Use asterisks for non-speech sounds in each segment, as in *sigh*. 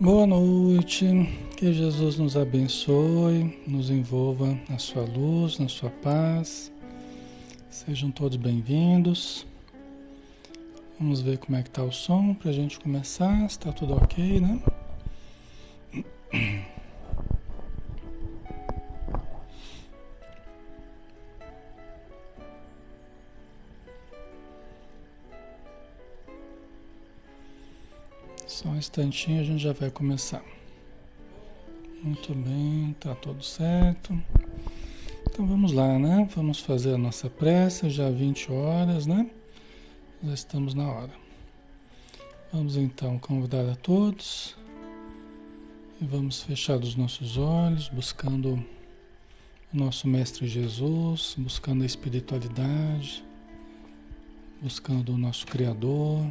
Boa noite, que Jesus nos abençoe, nos envolva na sua luz, na sua paz. Sejam todos bem-vindos. Vamos ver como é que tá o som para a gente começar, se tá tudo ok, né? Instantinho a gente já vai começar. Muito bem, tá tudo certo. Então vamos lá, né? Vamos fazer a nossa prece, já 20 horas, né? Já estamos na hora. Vamos então convidar a todos e vamos fechar os nossos olhos, buscando o nosso Mestre Jesus, buscando a espiritualidade, buscando o nosso Criador.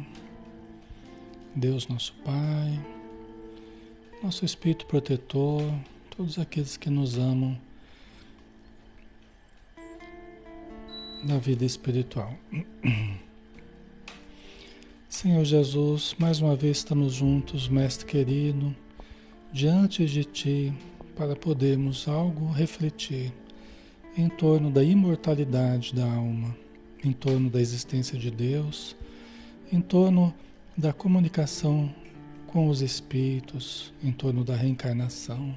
Deus nosso Pai, nosso Espírito protetor, todos aqueles que nos amam na vida espiritual. *clears throat* Senhor Jesus, mais uma vez estamos juntos, Mestre querido, diante de Ti, para podermos algo refletir em torno da imortalidade da alma, em torno da existência de Deus, em torno da comunicação com os espíritos em torno da reencarnação,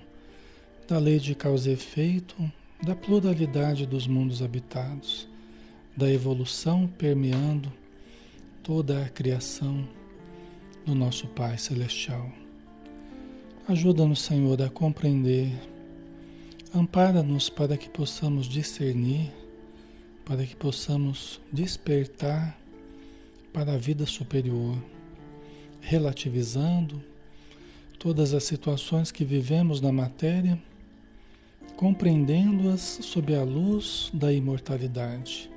da lei de causa e efeito, da pluralidade dos mundos habitados, da evolução permeando toda a criação do nosso Pai Celestial. Ajuda-nos, Senhor, a compreender, ampara-nos para que possamos discernir, para que possamos despertar para a vida superior relativizando todas as situações que vivemos na matéria, compreendendo-as sob a luz da imortalidade,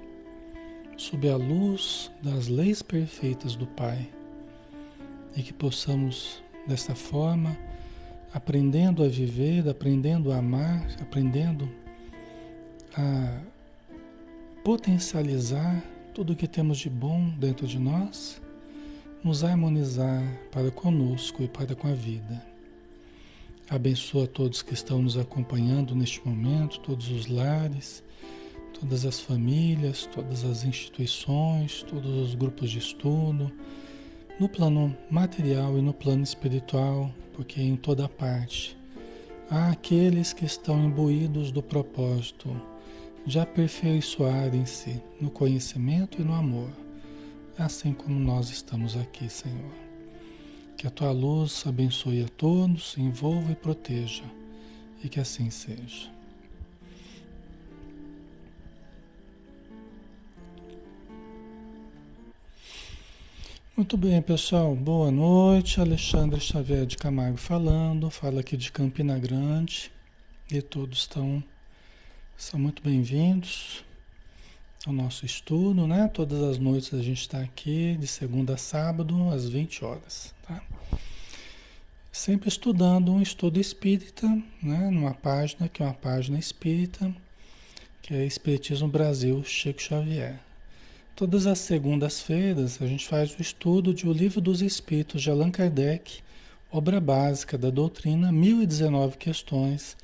sob a luz das leis perfeitas do Pai, e que possamos, desta forma, aprendendo a viver, aprendendo a amar, aprendendo a potencializar tudo o que temos de bom dentro de nós nos harmonizar para conosco e para com a vida. Abençoa todos que estão nos acompanhando neste momento, todos os lares, todas as famílias, todas as instituições, todos os grupos de estudo, no plano material e no plano espiritual, porque em toda parte há aqueles que estão imbuídos do propósito de aperfeiçoarem-se no conhecimento e no amor assim como nós estamos aqui, Senhor. Que a tua luz abençoe a todos, envolva e proteja, e que assim seja. Muito bem, pessoal. Boa noite. Alexandre Xavier de Camargo falando. Fala aqui de Campina Grande. E todos estão são muito bem-vindos ao nosso estudo, né? Todas as noites a gente está aqui, de segunda a sábado, às 20 horas, tá? Sempre estudando um estudo espírita, né? Numa página que é uma página espírita, que é Espiritismo Brasil Chico Xavier. Todas as segundas-feiras a gente faz o estudo de O Livro dos Espíritos de Allan Kardec, obra básica da doutrina, 1019 questões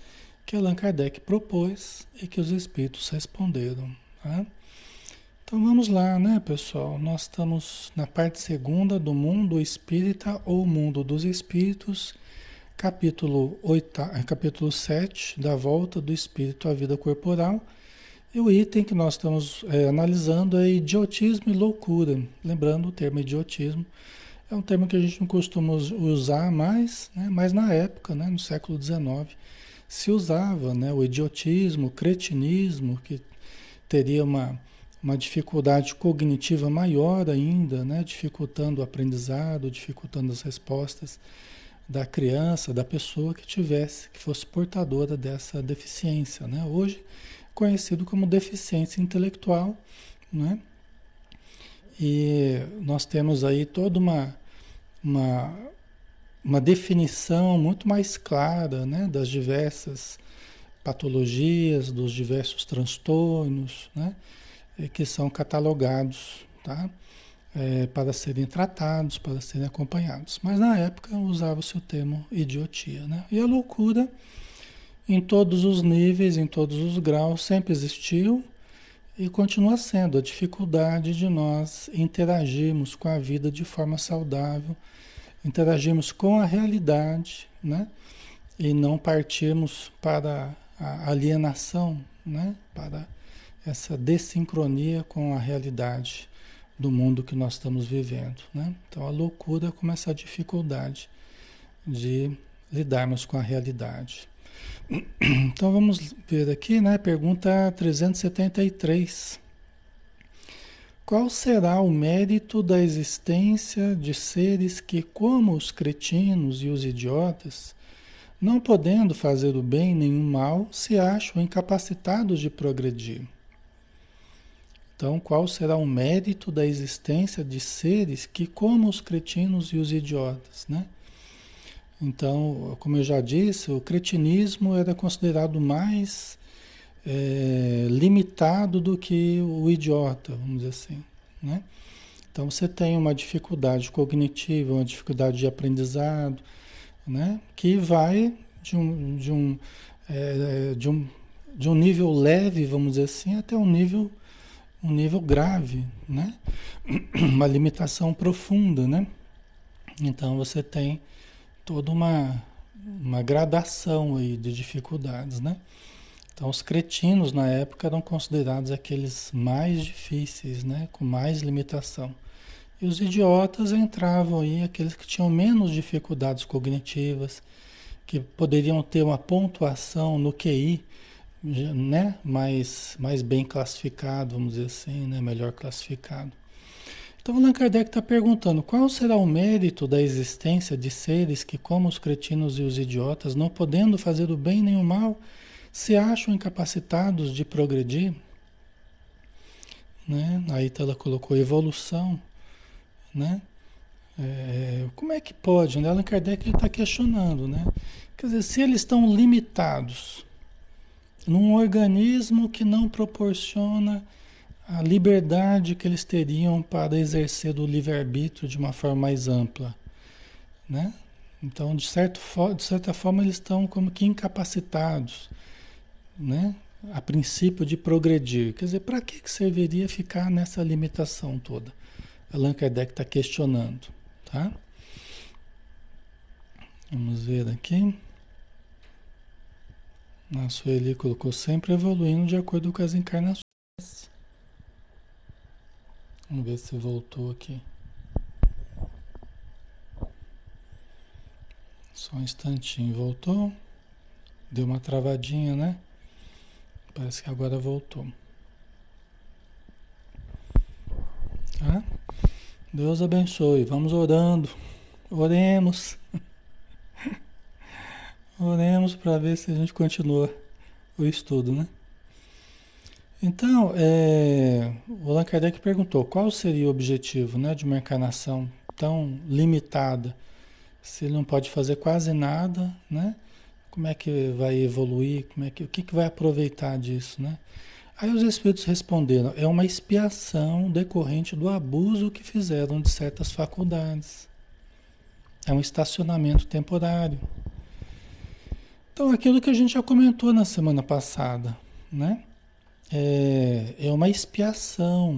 que Allan Kardec propôs e que os espíritos responderam. Tá? Então vamos lá, né, pessoal? Nós estamos na parte segunda do mundo espírita ou mundo dos espíritos, capítulo, 8, é, capítulo 7, da volta do espírito à vida corporal. E o item que nós estamos é, analisando é idiotismo e loucura. Lembrando, o termo idiotismo é um termo que a gente não costuma usar mais, né? mas na época, né, no século XIX, se usava né, o idiotismo, o cretinismo, que teria uma uma dificuldade cognitiva maior ainda, né? dificultando o aprendizado, dificultando as respostas da criança, da pessoa que tivesse, que fosse portadora dessa deficiência. Né? Hoje, conhecido como deficiência intelectual. Né? E nós temos aí toda uma, uma, uma definição muito mais clara né? das diversas patologias, dos diversos transtornos, né? Que são catalogados, tá? é, para serem tratados, para serem acompanhados. Mas na época usava-se o termo idiotia. Né? E a loucura, em todos os níveis, em todos os graus, sempre existiu e continua sendo a dificuldade de nós interagirmos com a vida de forma saudável, interagirmos com a realidade, né? E não partirmos para a alienação, né? Para essa desincronia com a realidade do mundo que nós estamos vivendo. Né? Então a loucura como essa dificuldade de lidarmos com a realidade. *clears throat* Então vamos ver aqui, né? Pergunta 373. Qual será o mérito da existência de seres que, como os cretinos e os idiotas, não podendo fazer o bem nem o mal, se acham incapacitados de progredir? Então, qual será o mérito da existência de seres que, como os cretinos e os idiotas, né? Então, como eu já disse, o cretinismo era considerado mais é, limitado do que o idiota, vamos dizer assim, né? Então, você tem uma dificuldade cognitiva, uma dificuldade de aprendizado, né? Que vai de um, de um, é, de um, de um nível leve, vamos dizer assim, até um nível um nível grave, né? *clears throat* Uma limitação profunda, né? Então você tem toda uma, uma gradação aí de dificuldades, né? Então os cretinos na época eram considerados aqueles mais difíceis, né? Com mais limitação. E os idiotas entravam aí, aqueles que tinham menos dificuldades cognitivas, que poderiam ter uma pontuação no QI né, mais, mais bem classificado, vamos dizer assim, né, melhor classificado. Então, Allan Kardec está perguntando qual será o mérito da existência de seres que, como os cretinos e os idiotas, não podendo fazer o bem nem o mal, se acham incapacitados de progredir? Né? Aí ela colocou evolução, né? É, como é que pode? Né? Allan Kardec está questionando, né? Quer dizer, se eles estão limitados, num organismo que não proporciona a liberdade que eles teriam para exercer do livre-arbítrio de uma forma mais ampla. Né? Então, de, certo, de certa forma, eles estão como que incapacitados, né? a princípio, de progredir. Quer dizer, para que serviria ficar nessa limitação toda? Allan Kardec está questionando. Tá? Vamos ver aqui. A Sueli colocou sempre evoluindo de acordo com as encarnações. Vamos ver se voltou aqui. Só um instantinho, voltou. Deu uma travadinha, né? Parece que agora voltou. Tá? Deus abençoe. Vamos orando. Oremos. Oremos para ver se a gente continua o estudo, né? Então, é, o Allan Kardec perguntou qual seria o objetivo né, de uma encarnação tão limitada, se ele não pode fazer quase nada, né? Como é que vai evoluir? Como é que, o que, que vai aproveitar disso, né? Aí os espíritos responderam: é uma expiação decorrente do abuso que fizeram de certas faculdades. É um estacionamento temporário. Então, aquilo que a gente já comentou na semana passada, né? É, é uma expiação.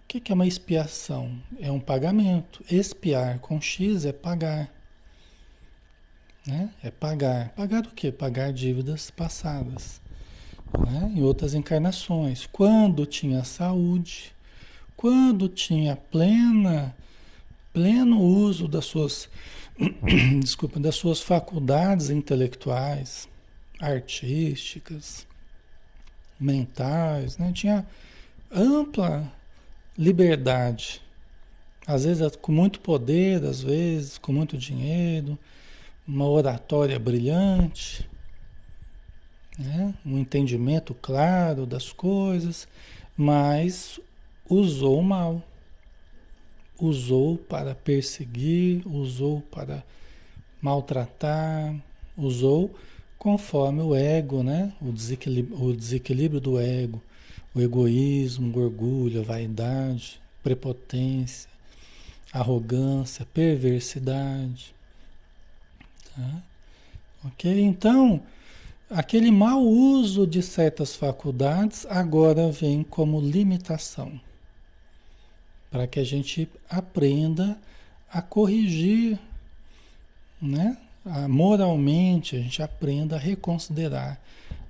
O que, é uma expiação? É um pagamento. Expiar com X é pagar. Né? É pagar. Pagar do quê? Pagar dívidas passadas. Né? Em outras encarnações. Quando tinha saúde, quando tinha plena, pleno uso das suas *coughs* desculpa, das suas faculdades intelectuais, artísticas, mentais, né? Tinha ampla liberdade. Às vezes com muito poder, às vezes com muito dinheiro, uma oratória brilhante, né? um entendimento claro das coisas, mas usou mal usou para perseguir, usou para maltratar, usou conforme o ego, né? o, desequilíbrio, o desequilíbrio do ego, o egoísmo, o orgulho, a vaidade, prepotência, arrogância, perversidade. Tá? Ok? Então, aquele mau uso de certas faculdades agora vem como limitação. Para que a gente aprenda a corrigir, né? A, moralmente, a gente aprenda a reconsiderar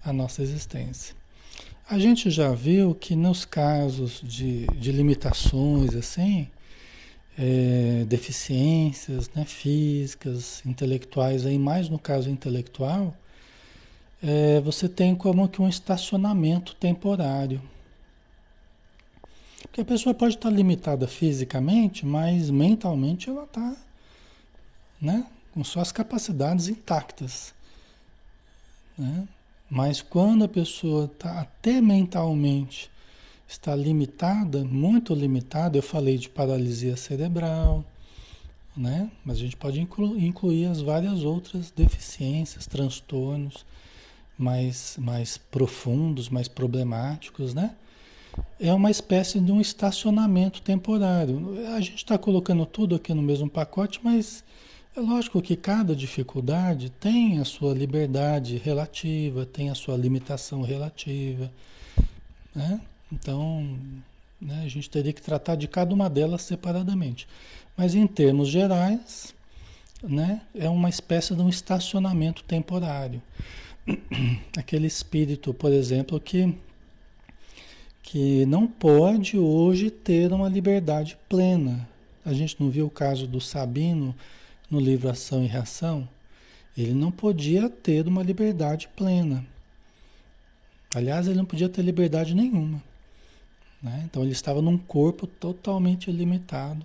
a nossa existência. A gente já viu que nos casos de, de limitações, assim, é, deficiências né, físicas, intelectuais, aí mais no caso intelectual, é, você tem como que um estacionamento temporário. Porque a pessoa pode estar limitada fisicamente, mas mentalmente ela está né, com suas capacidades intactas. Né? Mas quando a pessoa está até mentalmente está limitada, muito limitada, eu falei de paralisia cerebral, né? Mas a gente pode incluir as várias outras deficiências, transtornos mais, mais profundos, mais problemáticos, né? É uma espécie de um estacionamento temporário. A gente está colocando tudo aqui no mesmo pacote, mas é lógico que cada dificuldade tem a sua liberdade relativa, tem a sua limitação relativa, né? Então, né, a gente teria que tratar de cada uma delas separadamente. Mas em termos gerais, né, é uma espécie de um estacionamento temporário. *clears throat* Aquele espírito, por exemplo, que, que não pode hoje ter uma liberdade plena. A gente não viu o caso do Sabino no livro Ação e Reação? Ele não podia ter uma liberdade plena. Aliás, ele não podia ter liberdade nenhuma. Né? Então ele estava num corpo totalmente limitado,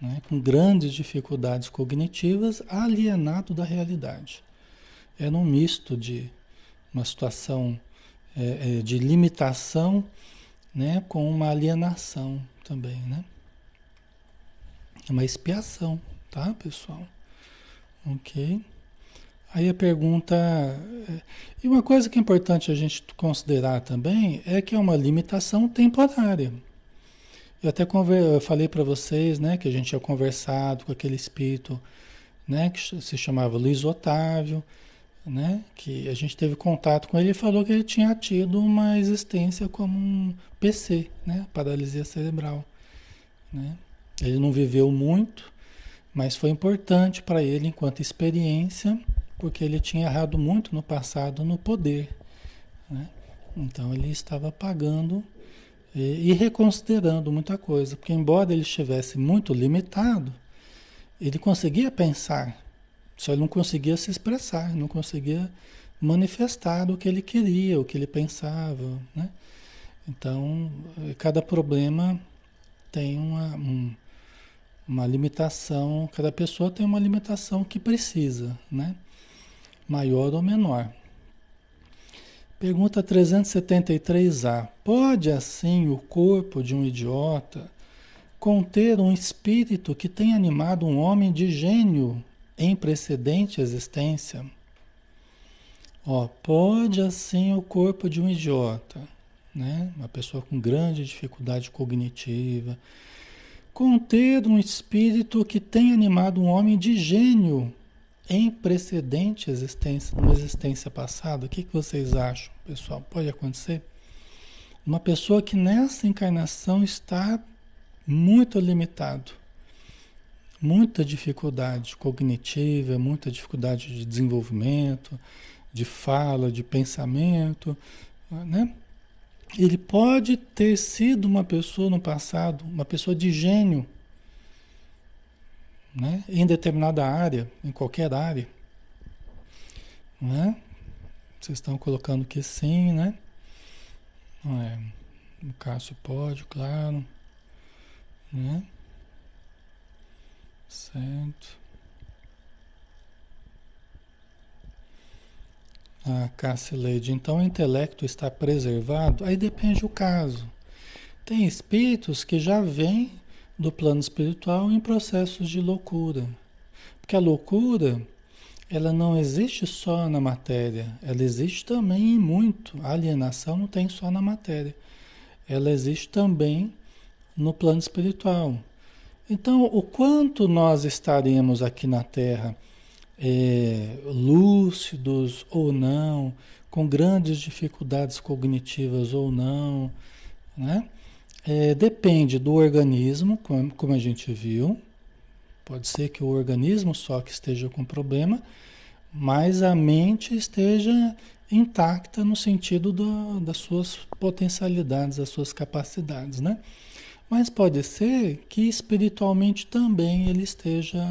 né? com grandes dificuldades cognitivas, alienado da realidade. Era um misto de uma situação é, é, de limitação né? com uma alienação também. Né? É uma expiação, tá, pessoal? Ok. Aí a pergunta. É, e uma coisa que é importante a gente considerar também é que é uma limitação temporária. Eu até conver, eu falei para vocês né, que a gente tinha conversado com aquele espírito né, que se chamava Luiz Otávio, né, que a gente teve contato com ele falou que ele tinha tido uma existência como um PC, né, paralisia cerebral. Né? Ele não viveu muito, mas foi importante para ele enquanto experiência porque ele tinha errado muito no passado no poder. Né? Então ele estava pagando e, e, reconsiderando muita coisa, porque embora ele estivesse muito limitado, ele conseguia pensar, só ele não conseguia se expressar, não conseguia manifestar o que ele queria, o que ele pensava. Né? Então, cada problema tem uma, um, uma limitação, cada pessoa tem uma limitação que precisa, né? maior ou menor. Pergunta 373A. Pode assim o corpo de um idiota conter um espírito que tem animado um homem de gênio em precedente existência? Ó, pode assim o corpo de um idiota, né? Uma pessoa com grande dificuldade cognitiva, conter um espírito que tem animado um homem de gênio em precedente existência, numa existência passada, o que, que vocês acham, pessoal? Pode acontecer? Uma pessoa que nessa encarnação está muito limitado, muita dificuldade cognitiva, muita dificuldade de desenvolvimento, de fala, de pensamento, né? Ele pode ter sido uma pessoa no passado, uma pessoa de gênio, né? em determinada área, em qualquer área. Né? Vocês estão colocando que sim, né? É, o Cássio pode, claro. Né? Certo. A Cássia Leide, então o intelecto está preservado? Aí depende do caso. Tem espíritos que já vêm do plano espiritual em processos de loucura. Porque a loucura, ela não existe só na matéria, ela existe também em muito. A alienação não tem só na matéria. Ela existe também no plano espiritual. Então, o quanto nós estaremos aqui na Terra é, lúcidos ou não, com grandes dificuldades cognitivas ou não, né? É, depende do organismo, como, como a gente viu. Pode ser que o organismo só que esteja com problema, mas a mente esteja intacta no sentido do, das suas potencialidades, das suas capacidades, né? Mas pode ser que espiritualmente também ele esteja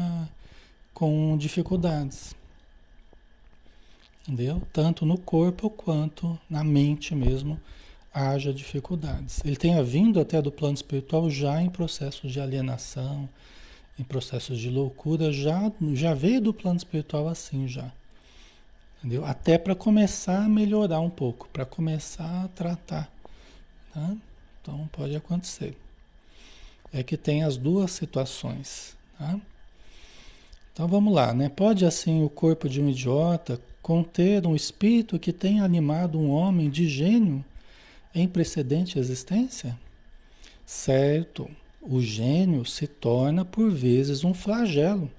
com dificuldades. Entendeu? Tanto no corpo quanto na mente mesmo haja dificuldades. Ele tenha vindo até do plano espiritual já em processos de alienação, em processos de loucura, já, já veio do plano espiritual assim já. Entendeu? Até para começar a melhorar um pouco, para começar a tratar. Tá? Então pode acontecer. É que tem as duas situações. Tá? Então vamos lá, né? Pode assim o corpo de um idiota conter um espírito que tenha animado um homem de gênio em precedente existência? Certo, o gênio se torna por vezes um flagelo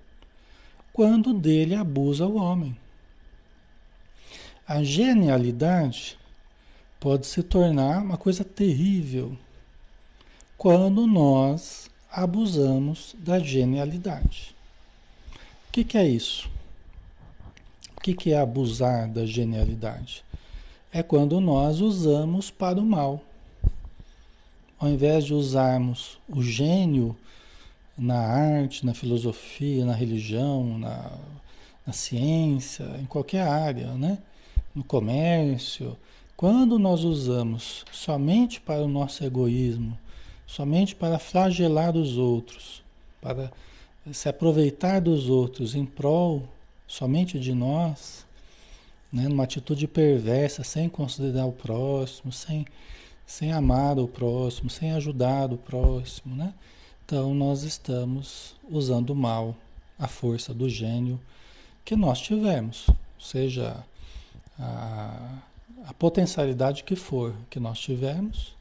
quando dele abusa o homem. A genialidade pode se tornar uma coisa terrível quando nós abusamos da genialidade. O que, que é isso? O que, que é abusar da genialidade? é quando nós usamos para o mal. Ao invés de usarmos o gênio na arte, na filosofia, na religião, na, na ciência, em qualquer área, né? no comércio, quando nós usamos somente para o nosso egoísmo, somente para flagelar os outros, para se aproveitar dos outros em prol somente de nós, né? numa atitude perversa, sem considerar o próximo, sem, sem amar o próximo, sem ajudar o próximo. Né? Então nós estamos usando mal a força do gênio que nós tivemos, seja a, a potencialidade que for que nós tivermos,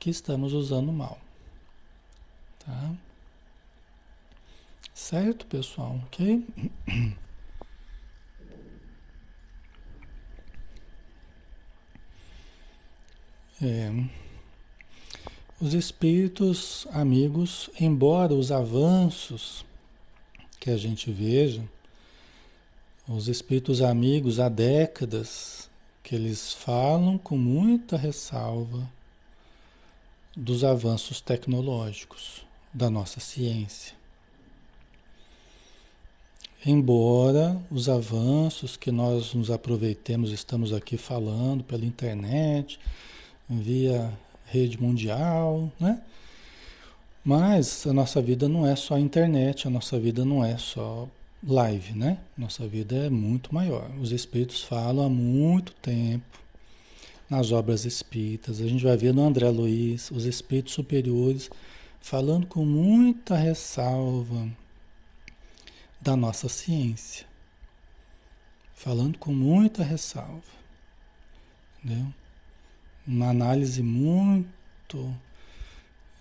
que estamos usando mal. Tá? Certo, pessoal? Ok? *clears throat* É, os espíritos amigos, embora os avanços que a gente veja, os espíritos amigos há décadas que eles falam com muita ressalva dos avanços tecnológicos da nossa ciência. Embora os avanços que nós nos aproveitemos, estamos aqui falando pela internet, via rede mundial, né? Mas a nossa vida não é só internet, a nossa vida não é só live, né? Nossa vida é muito maior. Os espíritos falam há muito tempo nas obras espíritas. A gente vai ver no André Luiz, os espíritos superiores falando com muita ressalva da nossa ciência. Falando com muita ressalva. Entendeu? uma análise muito,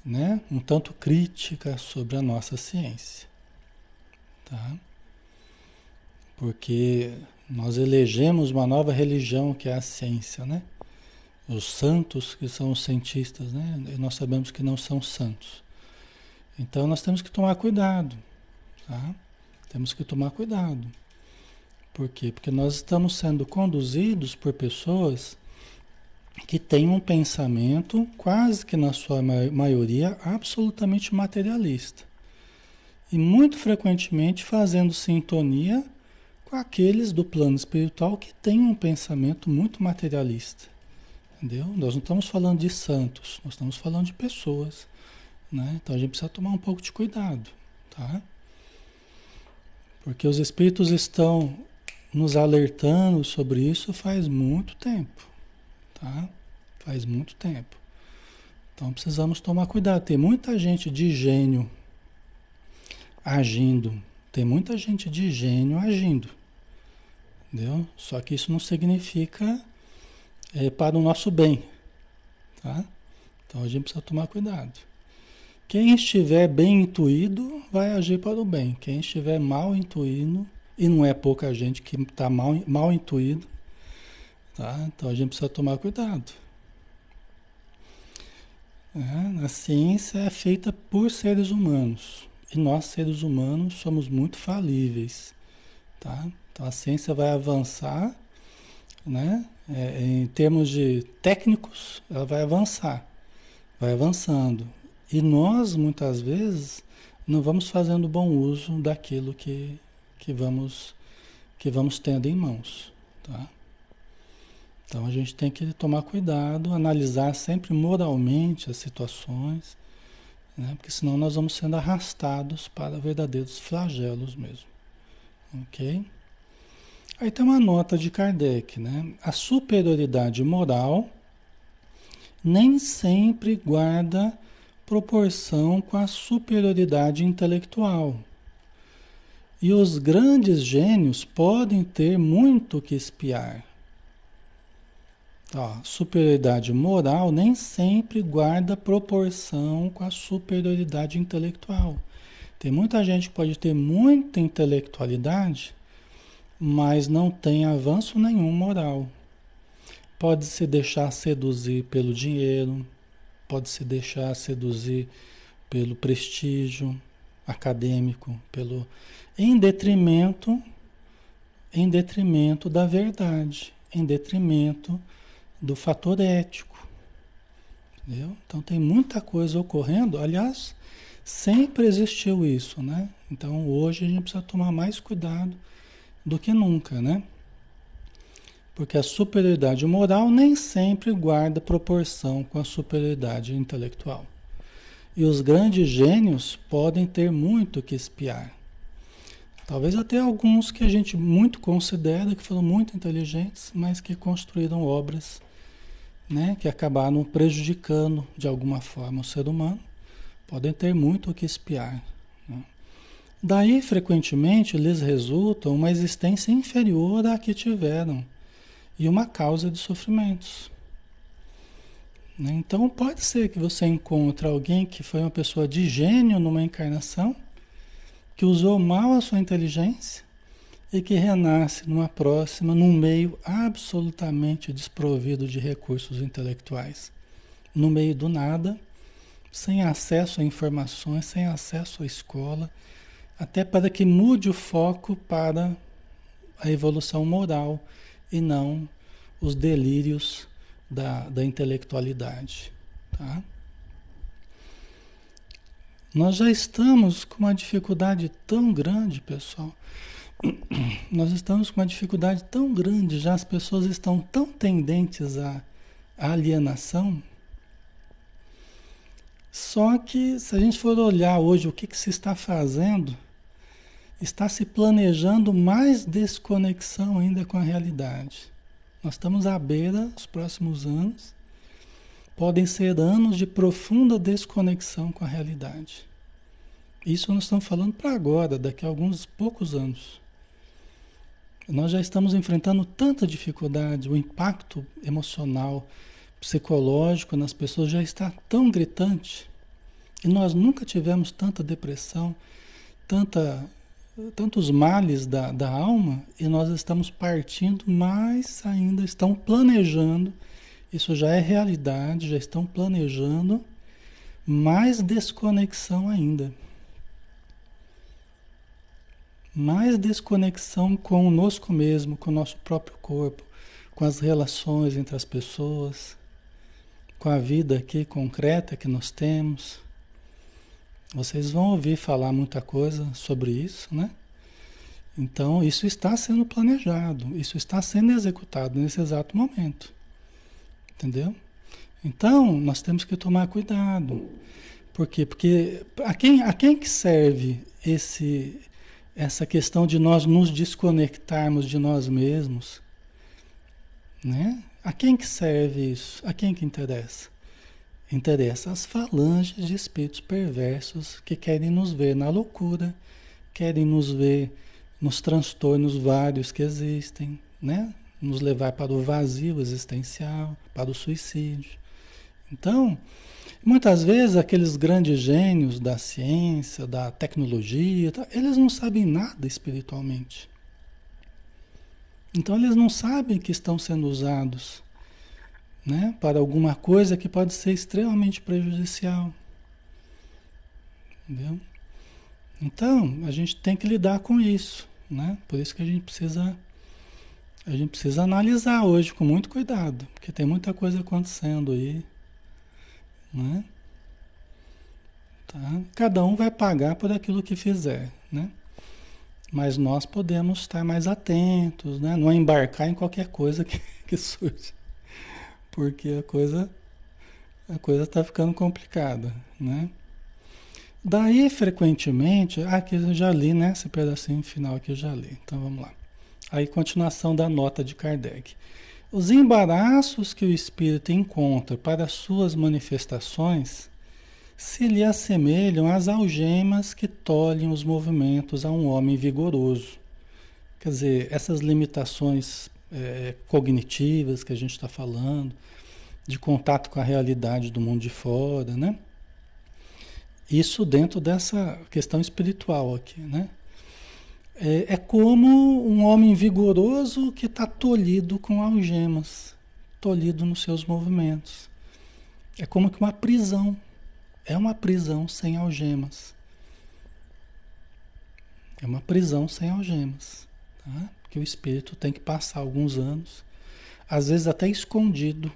né, um tanto crítica sobre a nossa ciência, tá? Porque nós elegemos uma nova religião que é a ciência, né? Os santos que são os cientistas, né? Nós sabemos que não são santos. Então nós temos que tomar cuidado, tá? Temos que tomar cuidado. Por quê? Porque nós estamos sendo conduzidos por pessoas que tem um pensamento, quase que na sua maioria, absolutamente materialista. E muito frequentemente fazendo sintonia com aqueles do plano espiritual que têm um pensamento muito materialista. Entendeu? Nós não estamos falando de santos, nós estamos falando de pessoas. Né? Então a gente precisa tomar um pouco de cuidado. Tá? Porque os espíritos estão nos alertando sobre isso faz muito tempo tá? Faz muito tempo. Então precisamos tomar cuidado. Tem muita gente de gênio agindo. Tem muita gente de gênio agindo. Entendeu? Só que isso não significa é, para o nosso bem. Tá? Então a gente precisa tomar cuidado. Quem estiver bem intuído vai agir para o bem. Quem estiver mal intuído, e não é pouca gente que está mal, mal intuído, tá? então a gente precisa tomar cuidado. É, a ciência é feita por seres humanos. E nós, seres humanos, somos muito falíveis. Tá? Então a ciência vai avançar, né? É, em termos de técnicos, ela vai avançar, vai avançando. E nós, muitas vezes, não vamos fazendo bom uso daquilo que, que, vamos, que vamos tendo em mãos. Tá? Então a gente tem que tomar cuidado, analisar sempre moralmente as situações, né? porque senão nós vamos sendo arrastados para verdadeiros flagelos mesmo. Ok? Aí tem uma nota de Kardec, né? A superioridade moral nem sempre guarda proporção com a superioridade intelectual. E os grandes gênios podem ter muito que espiar. Ó, superioridade moral nem sempre guarda proporção com a superioridade intelectual. Tem muita gente que pode ter muita intelectualidade, mas não tem avanço nenhum moral. Pode se deixar seduzir pelo dinheiro, pode se deixar seduzir pelo prestígio acadêmico, pelo em detrimento em detrimento da verdade, em detrimento do fator ético. Entendeu? Então tem muita coisa ocorrendo. Aliás, sempre existiu isso, né? Então hoje a gente precisa tomar mais cuidado do que nunca, né? Porque a superioridade moral nem sempre guarda proporção com a superioridade intelectual. E os grandes gênios podem ter muito que espiar. Talvez até alguns que a gente muito considera que foram muito inteligentes, mas que construíram obras né, que acabaram prejudicando de alguma forma o ser humano, podem ter muito o que espiar. Daí, frequentemente, lhes resulta uma existência inferior à que tiveram e uma causa de sofrimentos. Então, pode ser que você encontre alguém que foi uma pessoa de gênio numa encarnação, que usou mal a sua inteligência e que renasce numa próxima, num meio absolutamente desprovido de recursos intelectuais. No meio do nada, sem acesso a informações, sem acesso à escola, até para que mude o foco para a evolução moral e não os delírios da, da intelectualidade. Tá? Nós já estamos com uma dificuldade tão grande, pessoal, *clears throat* nós estamos com uma dificuldade tão grande, já as pessoas estão tão tendentes à, alienação. Só que se a gente for olhar hoje o que, que se está fazendo, está se planejando mais desconexão ainda com a realidade. Nós estamos à beira, os próximos anos, podem ser anos de profunda desconexão com a realidade. Isso nós estamos falando para agora, daqui a alguns poucos anos. Nós já estamos enfrentando tanta dificuldade, o impacto emocional, psicológico nas pessoas já está tão gritante. E nós nunca tivemos tanta depressão, tanta, tantos males da, da alma, e nós estamos partindo, mas ainda estão planejando, isso já é realidade, já estão planejando mais desconexão ainda mais desconexão conosco mesmo, com o nosso próprio corpo, com as relações entre as pessoas, com a vida aqui concreta que nós temos. Vocês vão ouvir falar muita coisa sobre isso, né? Então, isso está sendo planejado, isso está sendo executado nesse exato momento. Entendeu? Então, nós temos que tomar cuidado. Por quê? Porque a quem, a quem que serve esse essa questão de nós nos desconectarmos de nós mesmos, né? A quem que serve isso? A quem que interessa? Interessa as falanges de espíritos perversos que querem nos ver na loucura, querem nos ver nos transtornos vários que existem, né? Nos levar para o vazio existencial, para o suicídio. Então, muitas vezes aqueles grandes gênios da ciência, da tecnologia, tá, eles não sabem nada espiritualmente. Então eles não sabem que estão sendo usados né, para alguma coisa que pode ser extremamente prejudicial. Entendeu? Então, a gente tem que lidar com isso, né? Por isso que a gente precisa a gente precisa analisar hoje com muito cuidado, porque tem muita coisa acontecendo aí, né? Tá? Cada um vai pagar por aquilo que fizer, né? Mas nós podemos estar mais atentos, né? Não embarcar em qualquer coisa que, *laughs* que surge. Porque a coisa a coisa está ficando complicada, né? Daí, frequentemente, ah, aqui eu já li, né? Esse pedacinho final aqui eu já li. Então vamos lá. Aí, continuação da nota de Kardec. Os embaraços que o espírito encontra para suas manifestações se lhe assemelham às algemas que tolhem os movimentos a um homem vigoroso. Quer dizer, essas limitações é, cognitivas que a gente está falando, de contato com a realidade do mundo de fora, né? Isso dentro dessa questão espiritual aqui, né? É, é como um homem vigoroso que está tolhido com algemas, tolhido nos seus movimentos. É como que uma prisão, é uma prisão sem algemas. É uma prisão sem algemas. Tá? Que o espírito tem que passar alguns anos, às vezes até escondido,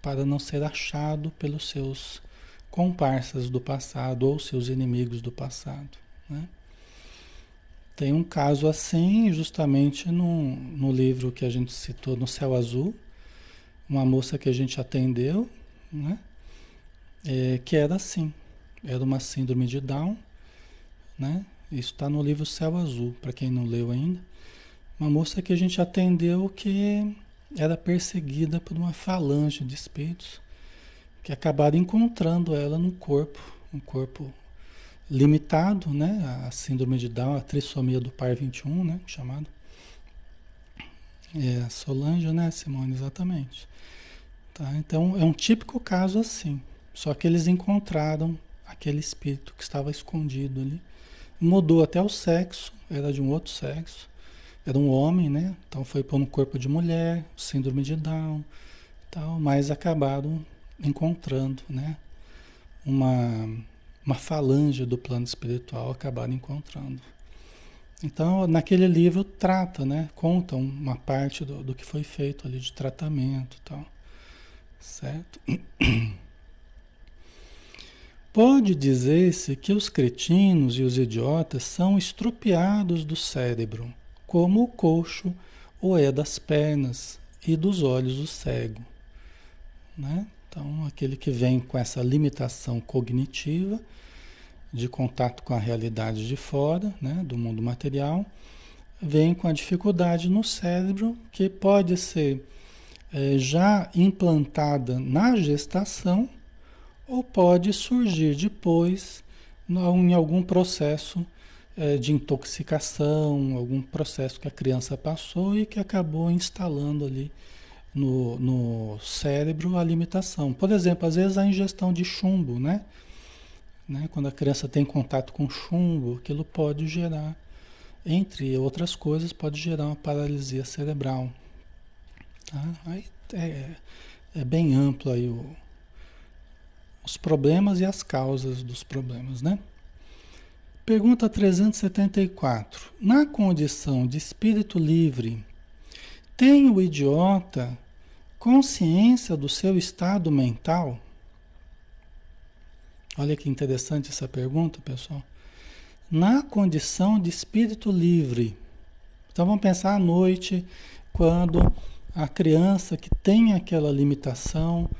para não ser achado pelos seus comparsas do passado ou seus inimigos do passado. Né? Tem um caso assim, justamente no, no livro que a gente citou, No Céu Azul, uma moça que a gente atendeu, né? É, que era assim. Era uma síndrome de Down, né? Isso está no livro Céu Azul, para quem não leu ainda. Uma moça que a gente atendeu que era perseguida por uma falange de espíritos que acabaram encontrando ela no corpo, um corpo limitado, né? A síndrome de Down, a trissomia do par 21, né? Chamado. É, Solange, né, Simone? Exatamente. Tá? Então, é um típico caso assim. Só que eles encontraram aquele espírito que estava escondido ali. Mudou até o sexo, era de um outro sexo. Era um homem, né? Então foi pôr no corpo de mulher, síndrome de Down, tal, mas acabaram encontrando, né? Uma, uma falange do plano espiritual acabaram encontrando. Então, naquele livro trata, né? Conta uma parte do, do que foi feito ali de tratamento tal. Certo? *clears throat* Pode dizer-se que os cretinos e os idiotas são estropiados do cérebro, como o coxo ou é das pernas e dos olhos do cego. Né? Então, aquele que vem com essa limitação cognitiva de contato com a realidade de fora, né, do mundo material, vem com a dificuldade no cérebro que pode ser é, já implantada na gestação ou pode surgir depois em algum processo de intoxicação, algum processo que a criança passou e que acabou instalando ali no, no cérebro a limitação. Por exemplo, às vezes a ingestão de chumbo, né? né? Quando a criança tem contato com chumbo, aquilo pode gerar, entre outras coisas, pode gerar uma paralisia cerebral. Tá? Aí é, é bem amplo aí o, os problemas e as causas dos problemas, né? Pergunta 374. Na condição de espírito livre, tem o idiota consciência do seu estado mental? Olha que interessante essa pergunta, pessoal. Na condição de espírito livre. Então vamos pensar à noite, quando a criança que tem aquela limitação,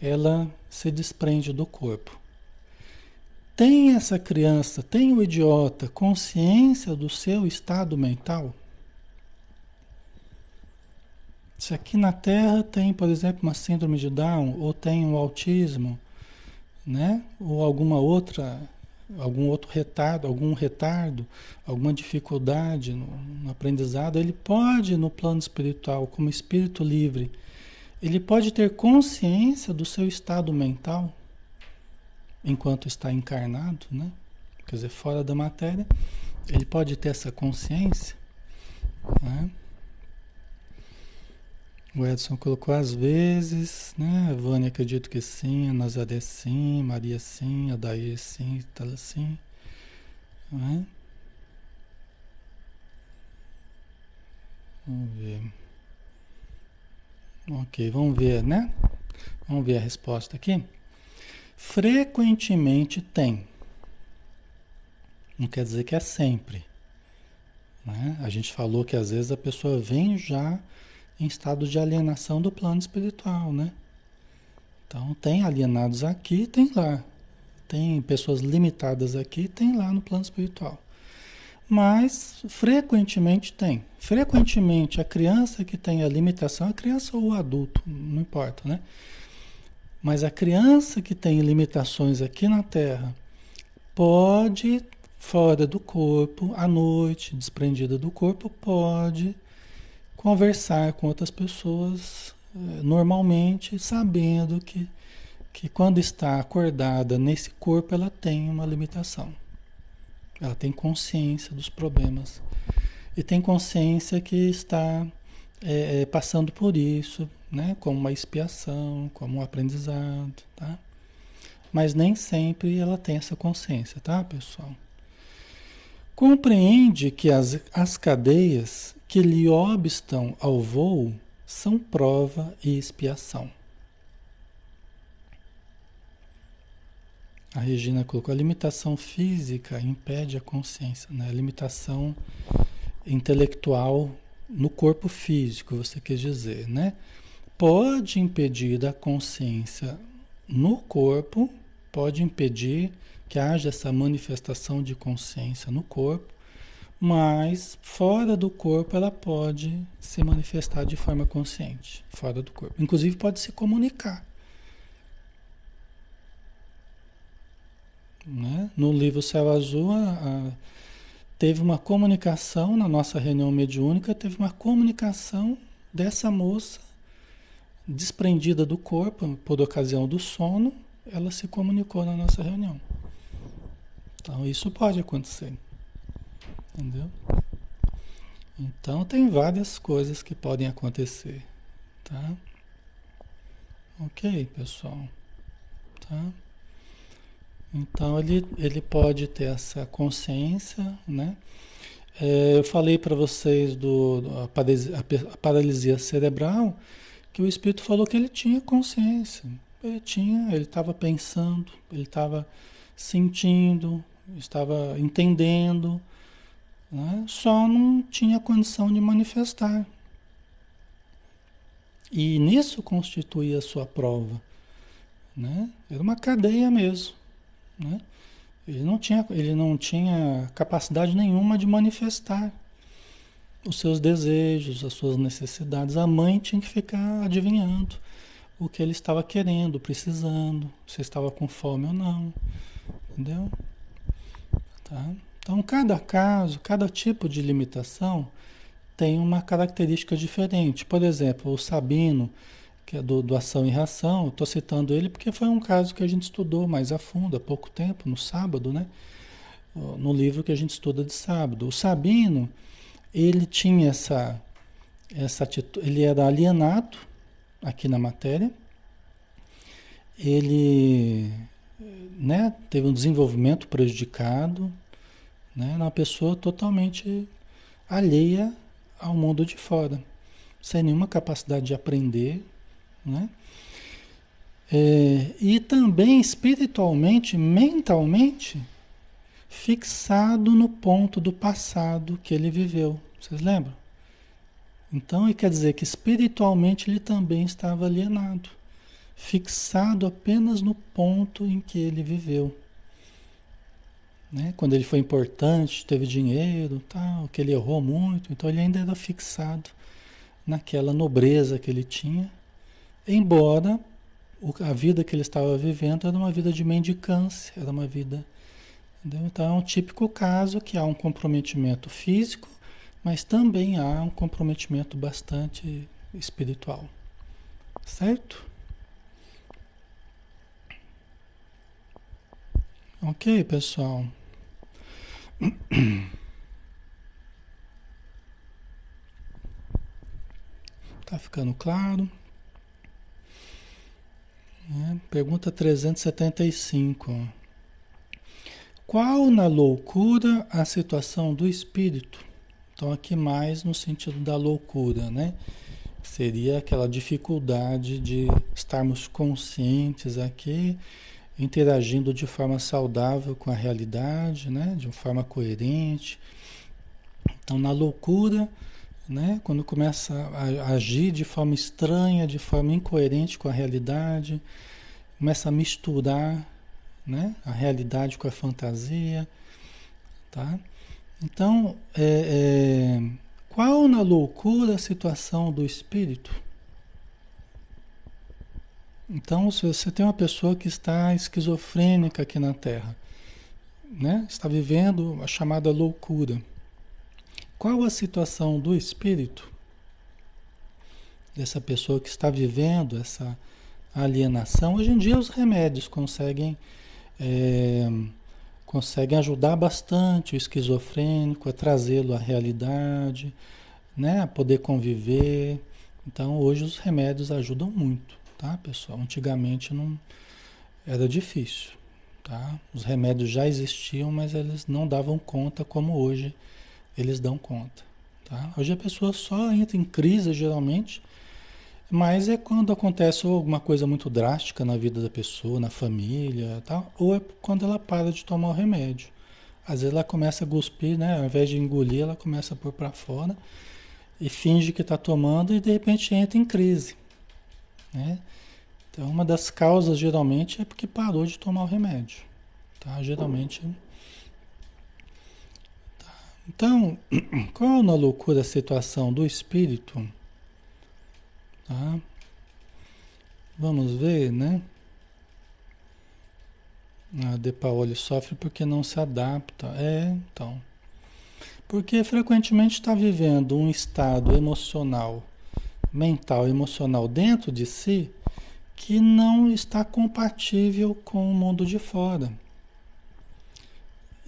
ela se desprende do corpo. Tem essa criança, tem o idiota consciência do seu estado mental? Se aqui na Terra tem, por exemplo, uma síndrome de Down, ou tem um autismo, né? Ou alguma outra, algum outro retardo, algum retardo, alguma dificuldade no, no aprendizado, ele pode, no plano espiritual, como espírito livre, ele pode ter consciência do seu estado mental enquanto está encarnado, né? Quer dizer, fora da matéria, ele pode ter essa consciência, né? O Edson colocou às vezes, né? A Vânia acredito que sim, a Nazaré sim, Maria sim, a Daí sim, tal assim, né? Vamos ver. Ok, vamos ver, né? Vamos ver a resposta aqui. Frequentemente tem. Não quer dizer que é sempre. Né? A gente falou que às vezes a pessoa vem já em estado de alienação do plano espiritual, né? Então tem alienados aqui, tem lá. Tem pessoas limitadas aqui, tem lá no plano espiritual. Mas frequentemente tem. Frequentemente a criança que tem a limitação, a criança ou o adulto, não importa, né? Mas a criança que tem limitações aqui na Terra pode, fora do corpo, à noite, desprendida do corpo, pode conversar com outras pessoas eh, normalmente, sabendo que, que quando está acordada nesse corpo, ela tem uma limitação. Ela tem consciência dos problemas. E tem consciência que está é, passando por isso, né? como uma expiação, como um aprendizado. Tá? Mas nem sempre ela tem essa consciência, tá, pessoal? Compreende que as, as cadeias que lhe obstam ao voo são prova e expiação. A Regina colocou: a limitação física impede a consciência, né? a limitação intelectual no corpo físico, você quer dizer, né? Pode impedir da consciência no corpo, pode impedir que haja essa manifestação de consciência no corpo, mas fora do corpo ela pode se manifestar de forma consciente, fora do corpo. Inclusive pode se comunicar. Né? No livro Céu Azul, a, a, teve uma comunicação, na nossa reunião mediúnica, teve uma comunicação dessa moça desprendida do corpo por ocasião do sono, ela se comunicou na nossa reunião. Então isso pode acontecer. Entendeu? Então tem várias coisas que podem acontecer, tá? OK, pessoal. Tá? Então ele, ele pode ter essa consciência, né? É, eu falei para vocês do, do a, paralisia, a paralisia cerebral, que o espírito falou que ele tinha consciência. Ele tinha, ele estava pensando, ele estava sentindo, estava entendendo, né? só não tinha condição de manifestar. E nisso constituía a sua prova. Né? Era uma cadeia mesmo. Né? Ele, não tinha, ele não tinha capacidade nenhuma de manifestar os seus desejos, as suas necessidades. A mãe tinha que ficar adivinhando o que ele estava querendo, precisando, se estava com fome ou não. Entendeu? Tá? Então, cada caso, cada tipo de limitação tem uma característica diferente. Por exemplo, o Sabino que é do, do Ação e Reação. Estou citando ele porque foi um caso que a gente estudou mais a fundo há pouco tempo, no sábado, né? No livro que a gente estuda de sábado. O Sabino, ele tinha essa, essa atitude, ele era alienado aqui na matéria. Ele né, teve um desenvolvimento prejudicado, né, uma pessoa totalmente alheia ao mundo de fora, sem nenhuma capacidade de aprender, né? É, e também espiritualmente, mentalmente, fixado no ponto do passado que ele viveu. Vocês lembram? Então, quer dizer que espiritualmente ele também estava alienado, fixado apenas no ponto em que ele viveu. Né? Quando ele foi importante, teve dinheiro, tal, que ele errou muito, então ele ainda era fixado naquela nobreza que ele tinha Embora a vida que ele estava vivendo era uma vida de mendicância, era uma vida. Entendeu? Então é um típico caso que há um comprometimento físico, mas também há um comprometimento bastante espiritual. Certo? Ok, pessoal. Tá ficando claro? É, pergunta 375. Qual na loucura a situação do espírito? Então, aqui mais no sentido da loucura, né? Seria aquela dificuldade de estarmos conscientes aqui, interagindo de forma saudável com a realidade, né? De uma forma coerente. Então, na loucura, né? Quando começa a agir de forma estranha, de forma incoerente com a realidade, começa a misturar, né? A realidade com a fantasia, tá? Então, é, é, qual na loucura a situação do espírito? Então, se você tem uma pessoa que está esquizofrênica aqui na Terra, né? está vivendo a chamada loucura, qual a situação do espírito dessa pessoa que está vivendo essa alienação? Hoje em dia, os remédios conseguem. É, conseguem ajudar bastante o esquizofrênico a trazê-lo à realidade, né, a poder conviver. Então, hoje os remédios ajudam muito, tá, pessoal? Antigamente não era difícil, tá? Os remédios já existiam, mas eles não davam conta como hoje eles dão conta, tá? Hoje a pessoa só entra em crise geralmente mas é quando acontece alguma coisa muito drástica na vida da pessoa, na família, tal, ou é quando ela para de tomar o remédio. Às vezes ela começa a cuspir, né? Ao invés de engolir, ela começa a pôr para fora e finge que está tomando e de repente entra em crise, né? Então, uma das causas geralmente é porque parou de tomar o remédio, tá? Geralmente. Então, *clears throat* qual na loucura a situação do espírito? Tá? Vamos ver, né? A De Paoli sofre porque não se adapta. É, então. Porque frequentemente está vivendo um estado emocional, mental, emocional dentro de si que não está compatível com o mundo de fora.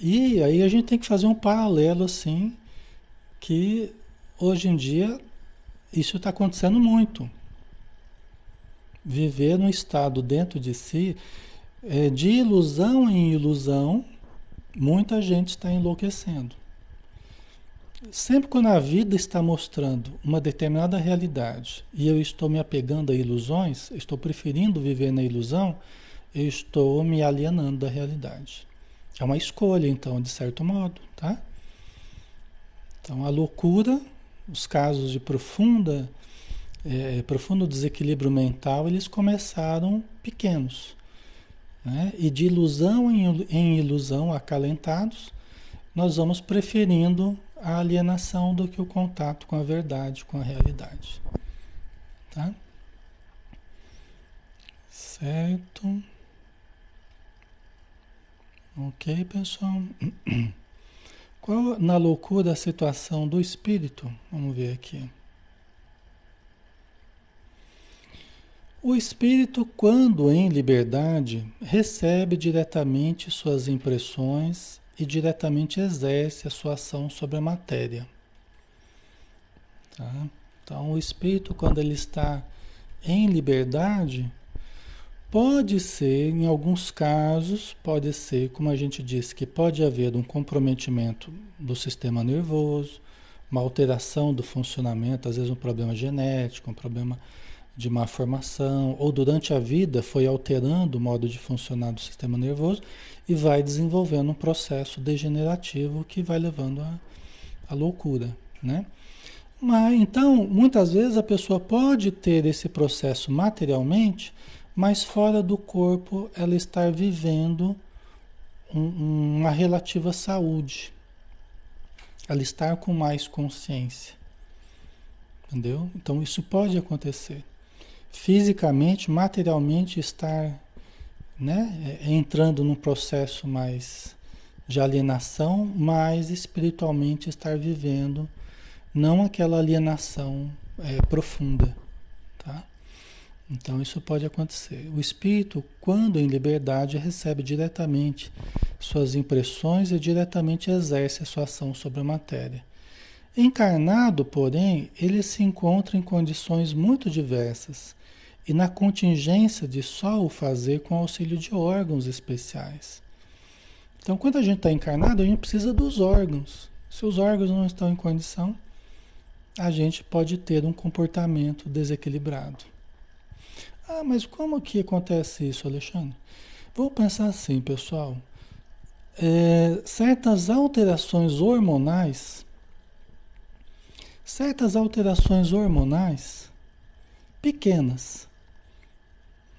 E aí a gente tem que fazer um paralelo assim, que hoje em dia isso está acontecendo muito. Viver num estado dentro de si, é, de ilusão em ilusão, muita gente está enlouquecendo. Sempre quando a vida está mostrando uma determinada realidade e eu estou me apegando a ilusões, estou preferindo viver na ilusão, eu estou me alienando da realidade. É uma escolha, então, de certo modo, tá? Então, a loucura os casos de profunda, é, profundo desequilíbrio mental, eles começaram pequenos. Né? E de ilusão em, ilusão, acalentados, nós vamos preferindo a alienação do que o contato com a verdade, com a realidade. Tá? Certo? Ok, pessoal? *clears throat* Qual na loucura a situação do espírito? Vamos ver aqui. O espírito, quando em liberdade, recebe diretamente suas impressões e diretamente exerce a sua ação sobre a matéria. Tá? Então, o espírito, quando ele está em liberdade, Pode ser, em alguns casos, pode ser, como a gente disse, que pode haver um comprometimento do sistema nervoso, uma alteração do funcionamento, às vezes um problema genético, um problema de má formação, ou durante a vida foi alterando o modo de funcionar do sistema nervoso e vai desenvolvendo um processo degenerativo que vai levando à, loucura, né? Mas então, muitas vezes a pessoa pode ter esse processo materialmente, mas fora do corpo ela estar vivendo um, uma relativa saúde, ela estar com mais consciência. Entendeu? Então isso pode acontecer. Fisicamente, materialmente estar né, é, entrando num processo mais de alienação, mas espiritualmente estar vivendo não aquela alienação é, profunda? Então isso pode acontecer. O espírito, quando em liberdade, recebe diretamente suas impressões e diretamente exerce a sua ação sobre a matéria. Encarnado, porém, ele se encontra em condições muito diversas e na contingência de só o fazer com auxílio de órgãos especiais. Então, quando a gente está encarnado, a gente precisa dos órgãos. Se os órgãos não estão em condição, a gente pode ter um comportamento desequilibrado. Ah, mas como que acontece isso, Alexandre? Vou pensar assim, pessoal. É, certas alterações hormonais, certas alterações hormonais pequenas,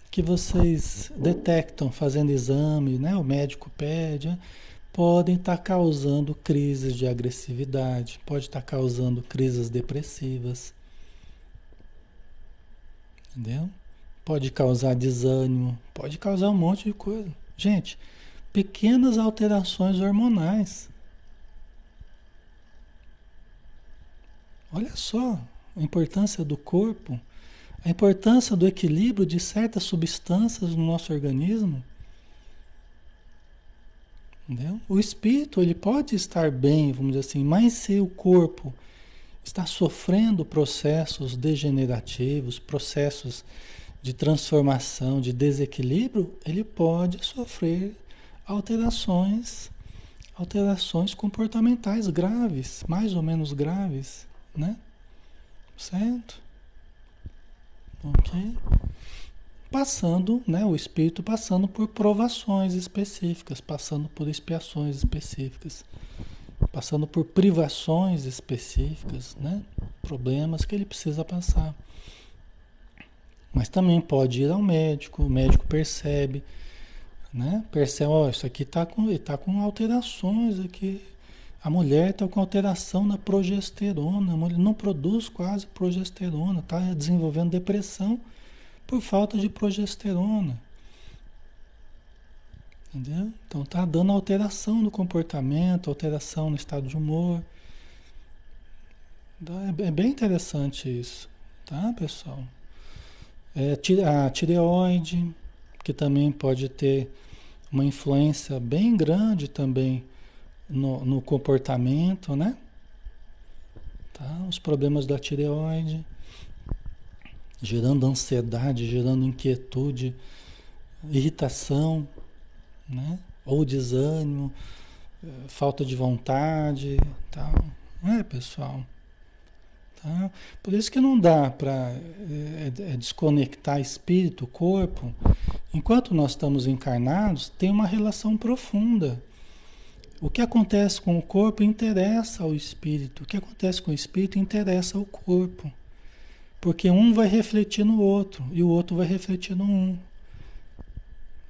que vocês detectam fazendo exame, né? O médico pede, podem estar tá causando crises de agressividade, pode estar tá causando crises depressivas. Entendeu? Pode causar desânimo, pode causar um monte de coisa. Gente, pequenas alterações hormonais. Olha só a importância do corpo a importância do equilíbrio de certas substâncias no nosso organismo. Entendeu? O espírito ele pode estar bem, vamos dizer assim, mas se o corpo está sofrendo processos degenerativos, processos de transformação, de desequilíbrio, ele pode sofrer alterações, alterações comportamentais graves, mais ou menos graves, né? Certo? Ok? Passando, né, o espírito passando por provações específicas, passando por expiações específicas, passando por privações específicas, né? Problemas que ele precisa passar. Mas também pode ir ao médico, o médico percebe, né? Percebe, ó, isso aqui está com, tá com alterações aqui a mulher está com alteração na progesterona, a mulher não produz quase progesterona, está desenvolvendo depressão por falta de progesterona. Entendeu? Então está dando alteração no comportamento, alteração no estado de humor. Então, é, é bem interessante isso, tá, pessoal? É, a tireoide, que também pode ter uma influência bem grande também no, no comportamento, né? Tá? Os problemas da tireoide, gerando ansiedade, gerando inquietude, irritação, né? Ou desânimo, eh, falta de vontade, tal. É, pessoal? Tá? Por isso que não dá para é, é, desconectar espírito, corpo. Enquanto nós estamos encarnados, tem uma relação profunda o que acontece com o corpo interessa ao espírito. O que acontece com o espírito interessa ao corpo. Porque um vai refletir no outro e o outro vai refletir no um.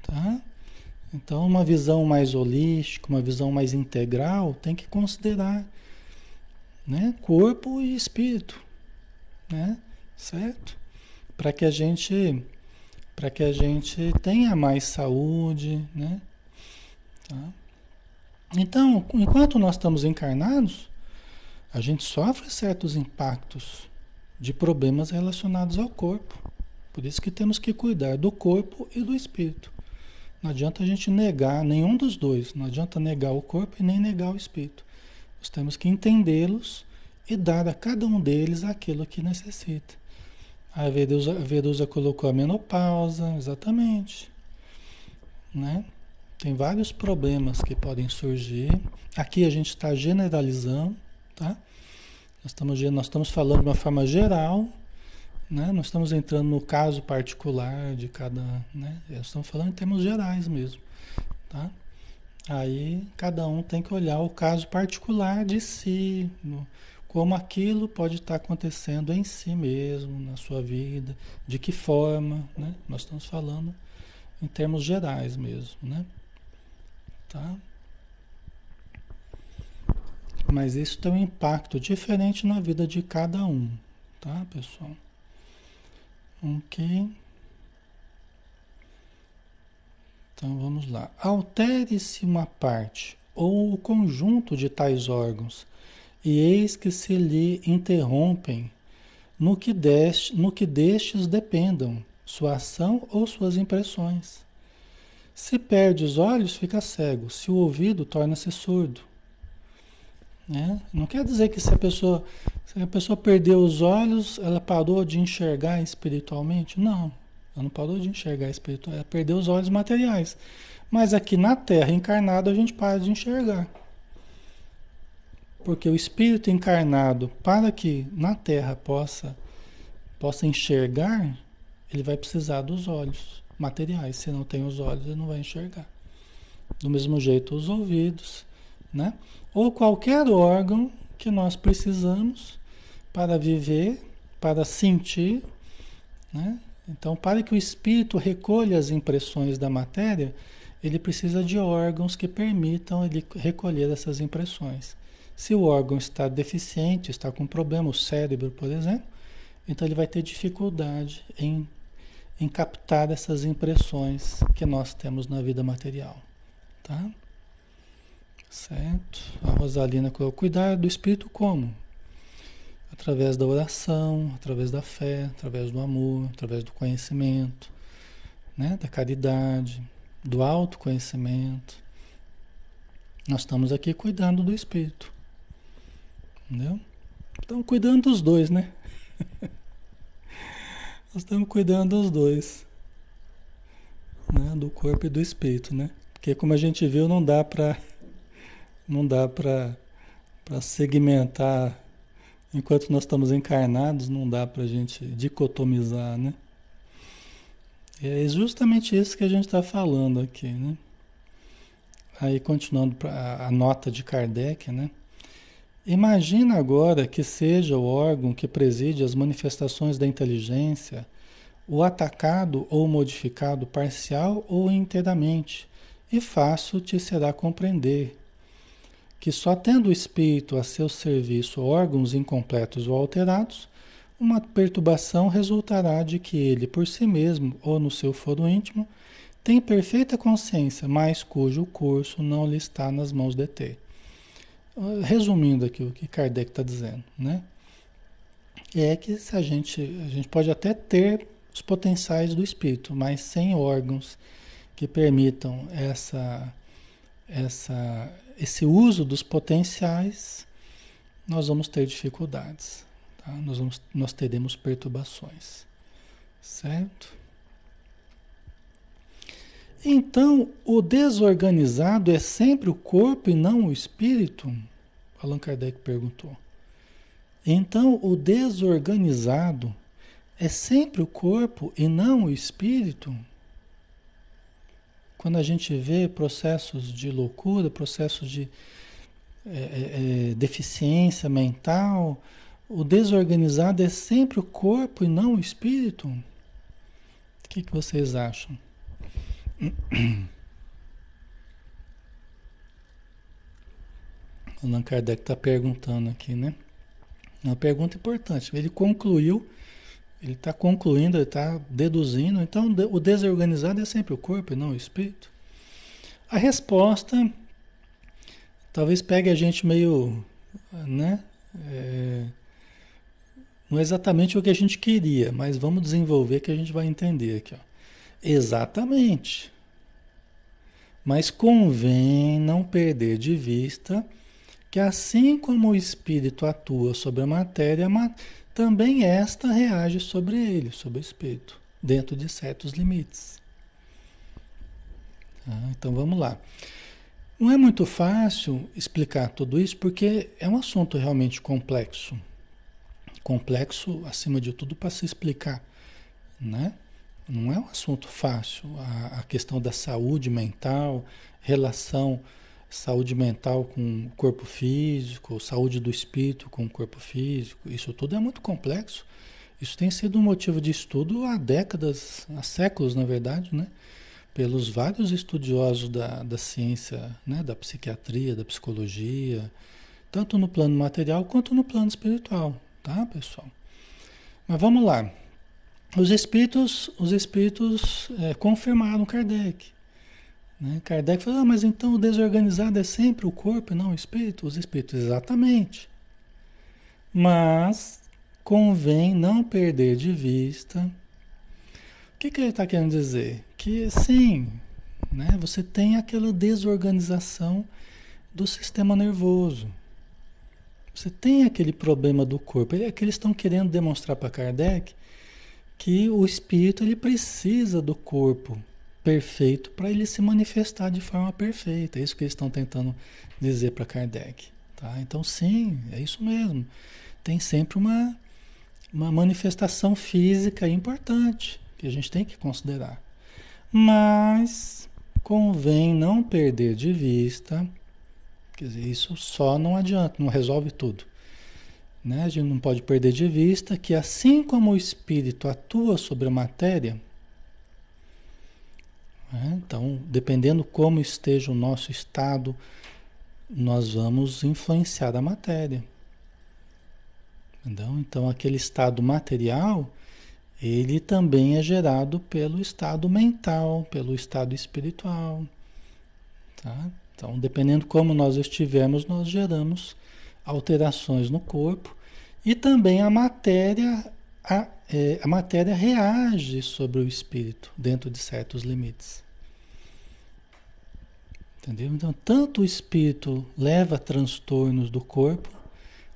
Tá? Então, uma visão mais holística, uma visão mais integral, tem que considerar né? corpo e espírito. Né? Certo? Para que a gente para que a gente tenha mais saúde, né? Tá? Então, enquanto nós estamos encarnados, a gente sofre certos impactos de problemas relacionados ao corpo. Por isso que temos que cuidar do corpo e do espírito. Não adianta a gente negar nenhum dos dois. Não adianta negar o corpo e nem negar o espírito. Nós temos que entendê-los e dar a cada um deles aquilo que necessita. A Verusa, a Verusa colocou a menopausa, exatamente. Né? Tem vários problemas que podem surgir. Aqui a gente está generalizando, tá? Nós estamos, nós estamos falando de uma forma geral, né? Nós estamos entrando no caso particular de cada, né? Estamos falando em termos gerais mesmo, tá? Aí cada um tem que olhar o caso particular de si, no, como aquilo pode estar acontecendo em si mesmo, na sua vida, de que forma, né? Nós estamos falando em termos gerais mesmo, né? Tá? Mas isso tem um impacto diferente na vida de cada um, tá, pessoal? Ok. Então vamos lá. Altere-se uma parte ou o conjunto de tais órgãos, e eis que se lhe interrompem no que, deste, no que destes dependam, sua ação ou suas impressões. Se perde os olhos, fica cego. Se o ouvido, torna-se surdo. Né? Não quer dizer que se a pessoa se a pessoa perdeu os olhos, ela parou de enxergar espiritualmente? Não, ela não parou de enxergar espiritualmente, ela perdeu os olhos materiais. Mas aqui na Terra, encarnado, a gente para de enxergar. Porque o espírito encarnado, para que na Terra possa, possa enxergar, ele vai precisar dos olhos materiais. Se não tem os olhos, ele não vai enxergar. Do mesmo jeito, os ouvidos, né? Ou qualquer órgão que nós precisamos para viver, para sentir, né? Então, para que o espírito recolha as impressões da matéria, ele precisa de órgãos que permitam ele recolher essas impressões. Se o órgão está deficiente, está com problema, o cérebro, por exemplo, então ele vai ter dificuldade em, em captar essas impressões que nós temos na vida material. Tá? Certo? A Rosalina colocou: cuidar do espírito como? Através da oração, através da fé, através do amor, através do conhecimento, né? da caridade, do autoconhecimento. Nós estamos aqui cuidando do espírito. Entendeu? Estamos cuidando dos dois, né? *laughs* Nós estamos cuidando dos dois. Né? Do corpo e do espírito, né? Porque como a gente viu, não dá para não dá para segmentar enquanto nós estamos encarnados, não dá para a gente dicotomizar, né? É justamente isso que a gente está falando aqui, né? Aí continuando para a nota de Kardec, né? Imagina agora que seja o órgão que preside as manifestações da inteligência, o atacado ou modificado parcial ou inteiramente, e fácil te será compreender que só tendo o espírito a seu serviço órgãos incompletos ou alterados, uma perturbação resultará de que ele, por si mesmo ou no seu foro íntimo, tem perfeita consciência, mas cujo curso não lhe está nas mãos de ter. Resumindo aqui o que Kardec está dizendo, né? É que se a gente, a gente pode até ter os potenciais do espírito, mas sem órgãos que permitam essa, essa, esse uso dos potenciais, nós vamos ter dificuldades, tá? nós, vamos, nós teremos perturbações, certo? Então, o desorganizado é sempre o corpo e não o espírito? Allan Kardec perguntou. Então, o desorganizado é sempre o corpo e não o espírito? Quando a gente vê processos de loucura, processos de é, é, é deficiência mental, o desorganizado é sempre o corpo e não o espírito? O que, que vocês acham? Allan Kardec está perguntando aqui, né? Uma pergunta importante. Ele concluiu, ele está concluindo, ele está deduzindo. Então, o desorganizado é sempre o corpo e não o espírito? A resposta talvez pegue a gente meio, né? É, não é exatamente o que a gente queria, mas vamos desenvolver que a gente vai entender aqui. Ó. Exatamente. Mas convém não perder de vista que assim como o espírito atua sobre a matéria, também esta reage sobre ele, sobre o espírito, dentro de certos limites. Tá? Então vamos lá. Não é muito fácil explicar tudo isso porque é um assunto realmente complexo. Complexo, acima de tudo, para se explicar, né? Não é um assunto fácil. A, a questão da saúde mental, relação saúde mental com o corpo físico, saúde do espírito com o corpo físico, isso tudo é muito complexo. Isso tem sido um motivo de estudo há décadas, há séculos, na verdade, né? pelos vários estudiosos da, da ciência, né? da psiquiatria, da psicologia, tanto no plano material quanto no plano espiritual, tá, pessoal? Mas vamos lá. Os espíritos, os espíritos é, confirmaram Kardec. Né? Kardec falou, ah, mas então o desorganizado é sempre o corpo e não o espírito? Os espíritos, exatamente. Mas convém não perder de vista O que, que ele está querendo dizer? Que sim, né, você tem aquela desorganização do sistema nervoso. Você tem aquele problema do corpo. É que eles estão querendo demonstrar para Kardec que o espírito ele precisa do corpo perfeito para ele se manifestar de forma perfeita. É isso que eles estão tentando dizer para Kardec. Tá? Então, sim, é isso mesmo. Tem sempre uma, uma manifestação física importante que a gente tem que considerar. Mas convém não perder de vista, quer dizer, isso só não adianta, não resolve tudo. Né? A gente não pode perder de vista que assim como o espírito atua sobre a matéria? Então, dependendo como esteja o nosso estado, nós vamos influenciar a matéria. Entendeu? Então, aquele estado material, ele também é gerado pelo estado mental, pelo estado espiritual. Tá? Então, dependendo como nós estivermos, nós geramos alterações no corpo e também a matéria a, é, a matéria reage sobre o espírito dentro de certos limites. Entendeu? Então, tanto o espírito leva transtornos do corpo,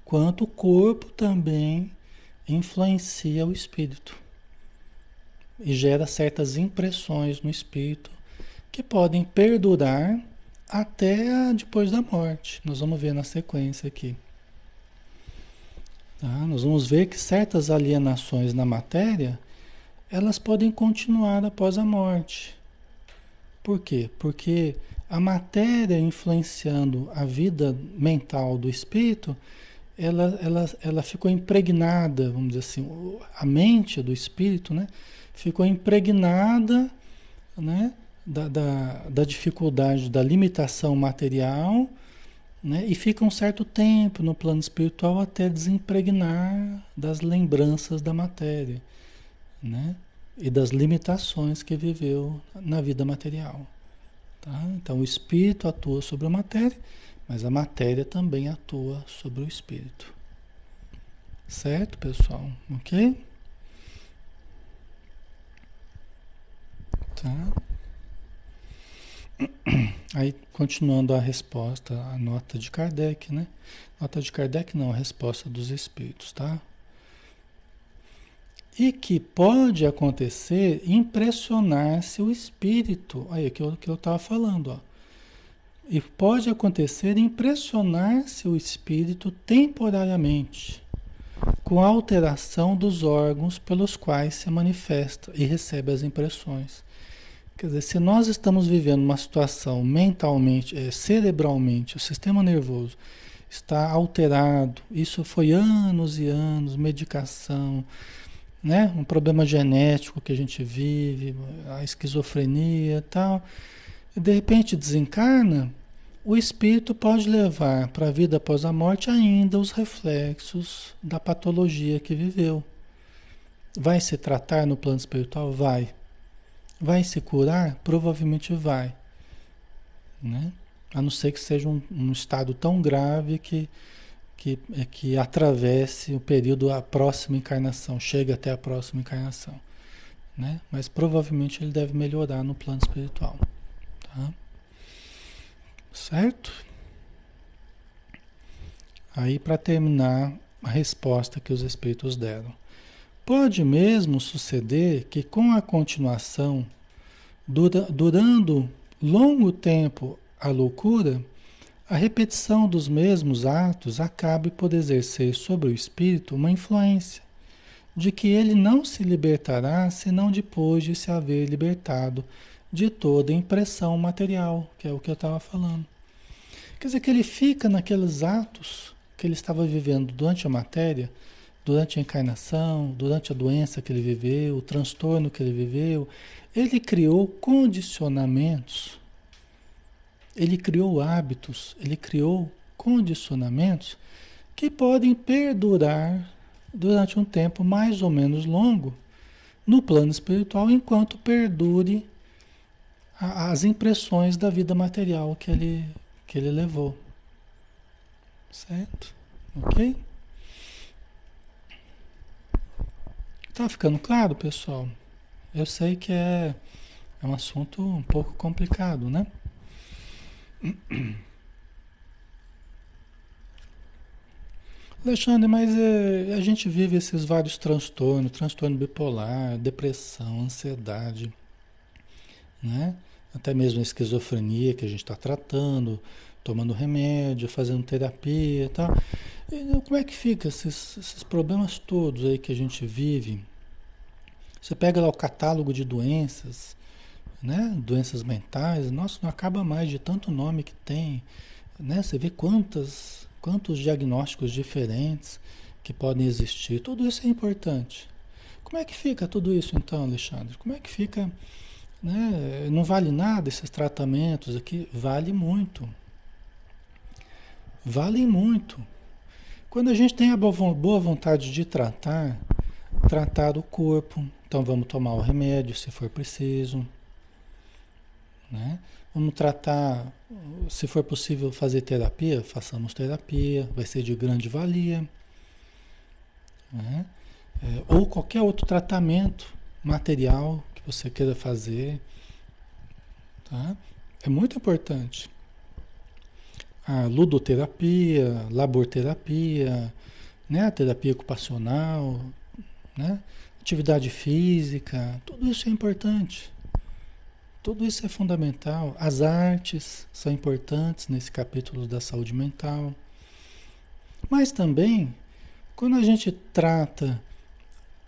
quanto o corpo também influencia o espírito e gera certas impressões no espírito que podem perdurar até depois da morte. Nós vamos ver na sequência aqui. Tá? Nós vamos ver que certas alienações na matéria elas podem continuar após a morte. Por quê? Porque a matéria influenciando a vida mental do espírito, ela, ela, ela ficou impregnada, vamos dizer assim, a mente do espírito, né? Ficou impregnada, né? Da, da, da dificuldade, da limitação material, né? E fica um certo tempo no plano espiritual até desimpregnar das lembranças da matéria, né? E das limitações que viveu na vida material. Tá? Então o espírito atua sobre a matéria, mas a matéria também atua sobre o espírito. Certo, pessoal? Ok? Tá? Aí, continuando a resposta, a nota de Kardec, né? Nota de Kardec não, a resposta dos espíritos, tá? E que pode acontecer impressionar-se o espírito. Aí, que eu estava falando, ó. E pode acontecer impressionar-se o espírito temporariamente com a alteração dos órgãos pelos quais se manifesta e recebe as impressões. Quer dizer, se nós estamos vivendo uma situação mentalmente, é, cerebralmente, o sistema nervoso está alterado, isso foi anos e anos, medicação, né? Um problema genético que a gente vive, a esquizofrenia e tal. E de repente desencarna, o espírito pode levar para a vida após a morte ainda os reflexos da patologia que viveu. Vai se tratar no plano espiritual? Vai. Vai se curar? Provavelmente vai. Né? A não ser que seja um, um estado tão grave que, que, é, que atravesse o período da próxima encarnação, chega até a próxima encarnação. Né? Mas provavelmente ele deve melhorar no plano espiritual. Tá? Certo? Aí, para terminar, a resposta que os espíritos deram. Pode mesmo suceder que, com a continuação, dura, durando longo tempo a loucura, a repetição dos mesmos atos acabe por exercer sobre o espírito uma influência, de que ele não se libertará senão depois de se haver libertado de toda impressão material, que é o que eu estava falando. Quer dizer que ele fica naqueles atos que ele estava vivendo durante a matéria, durante a encarnação, durante a doença que ele viveu, o transtorno que ele viveu, ele criou condicionamentos, ele criou hábitos, ele criou condicionamentos que podem perdurar durante um tempo mais ou menos longo no plano espiritual, enquanto perdure as impressões da vida material que ele, que ele levou. Certo? Ok? Tá ficando claro, pessoal? Eu sei que é, é um assunto um pouco complicado, né? *clears throat* Alexandre, mas é, a gente vive esses vários transtornos, transtorno bipolar, depressão, ansiedade, né? Até mesmo a esquizofrenia que a gente está tratando, tomando remédio, fazendo terapia e tal. E como é que fica esses, esses problemas todos aí que a gente vive? Você pega lá o catálogo de doenças, né? Doenças mentais, nossa, não acaba mais de tanto nome que tem, né? Você vê quantas, quantos diagnósticos diferentes que podem existir. Tudo isso é importante. Como é que fica tudo isso então, Alexandre? Como é que fica, né? Não vale nada esses tratamentos aqui? Vale muito. Vale muito. Quando a gente tem a boa vontade de tratar, tratar o corpo, então vamos tomar o remédio se for preciso. Né? Vamos tratar, se for possível fazer terapia, façamos terapia, vai ser de grande valia. Né? É, ou qualquer outro tratamento material que você queira fazer. Tá? É muito importante. A ludoterapia, laborterapia, né? a terapia ocupacional, né? atividade física, tudo isso é importante. Tudo isso é fundamental. As artes são importantes nesse capítulo da saúde mental. Mas também, quando a gente trata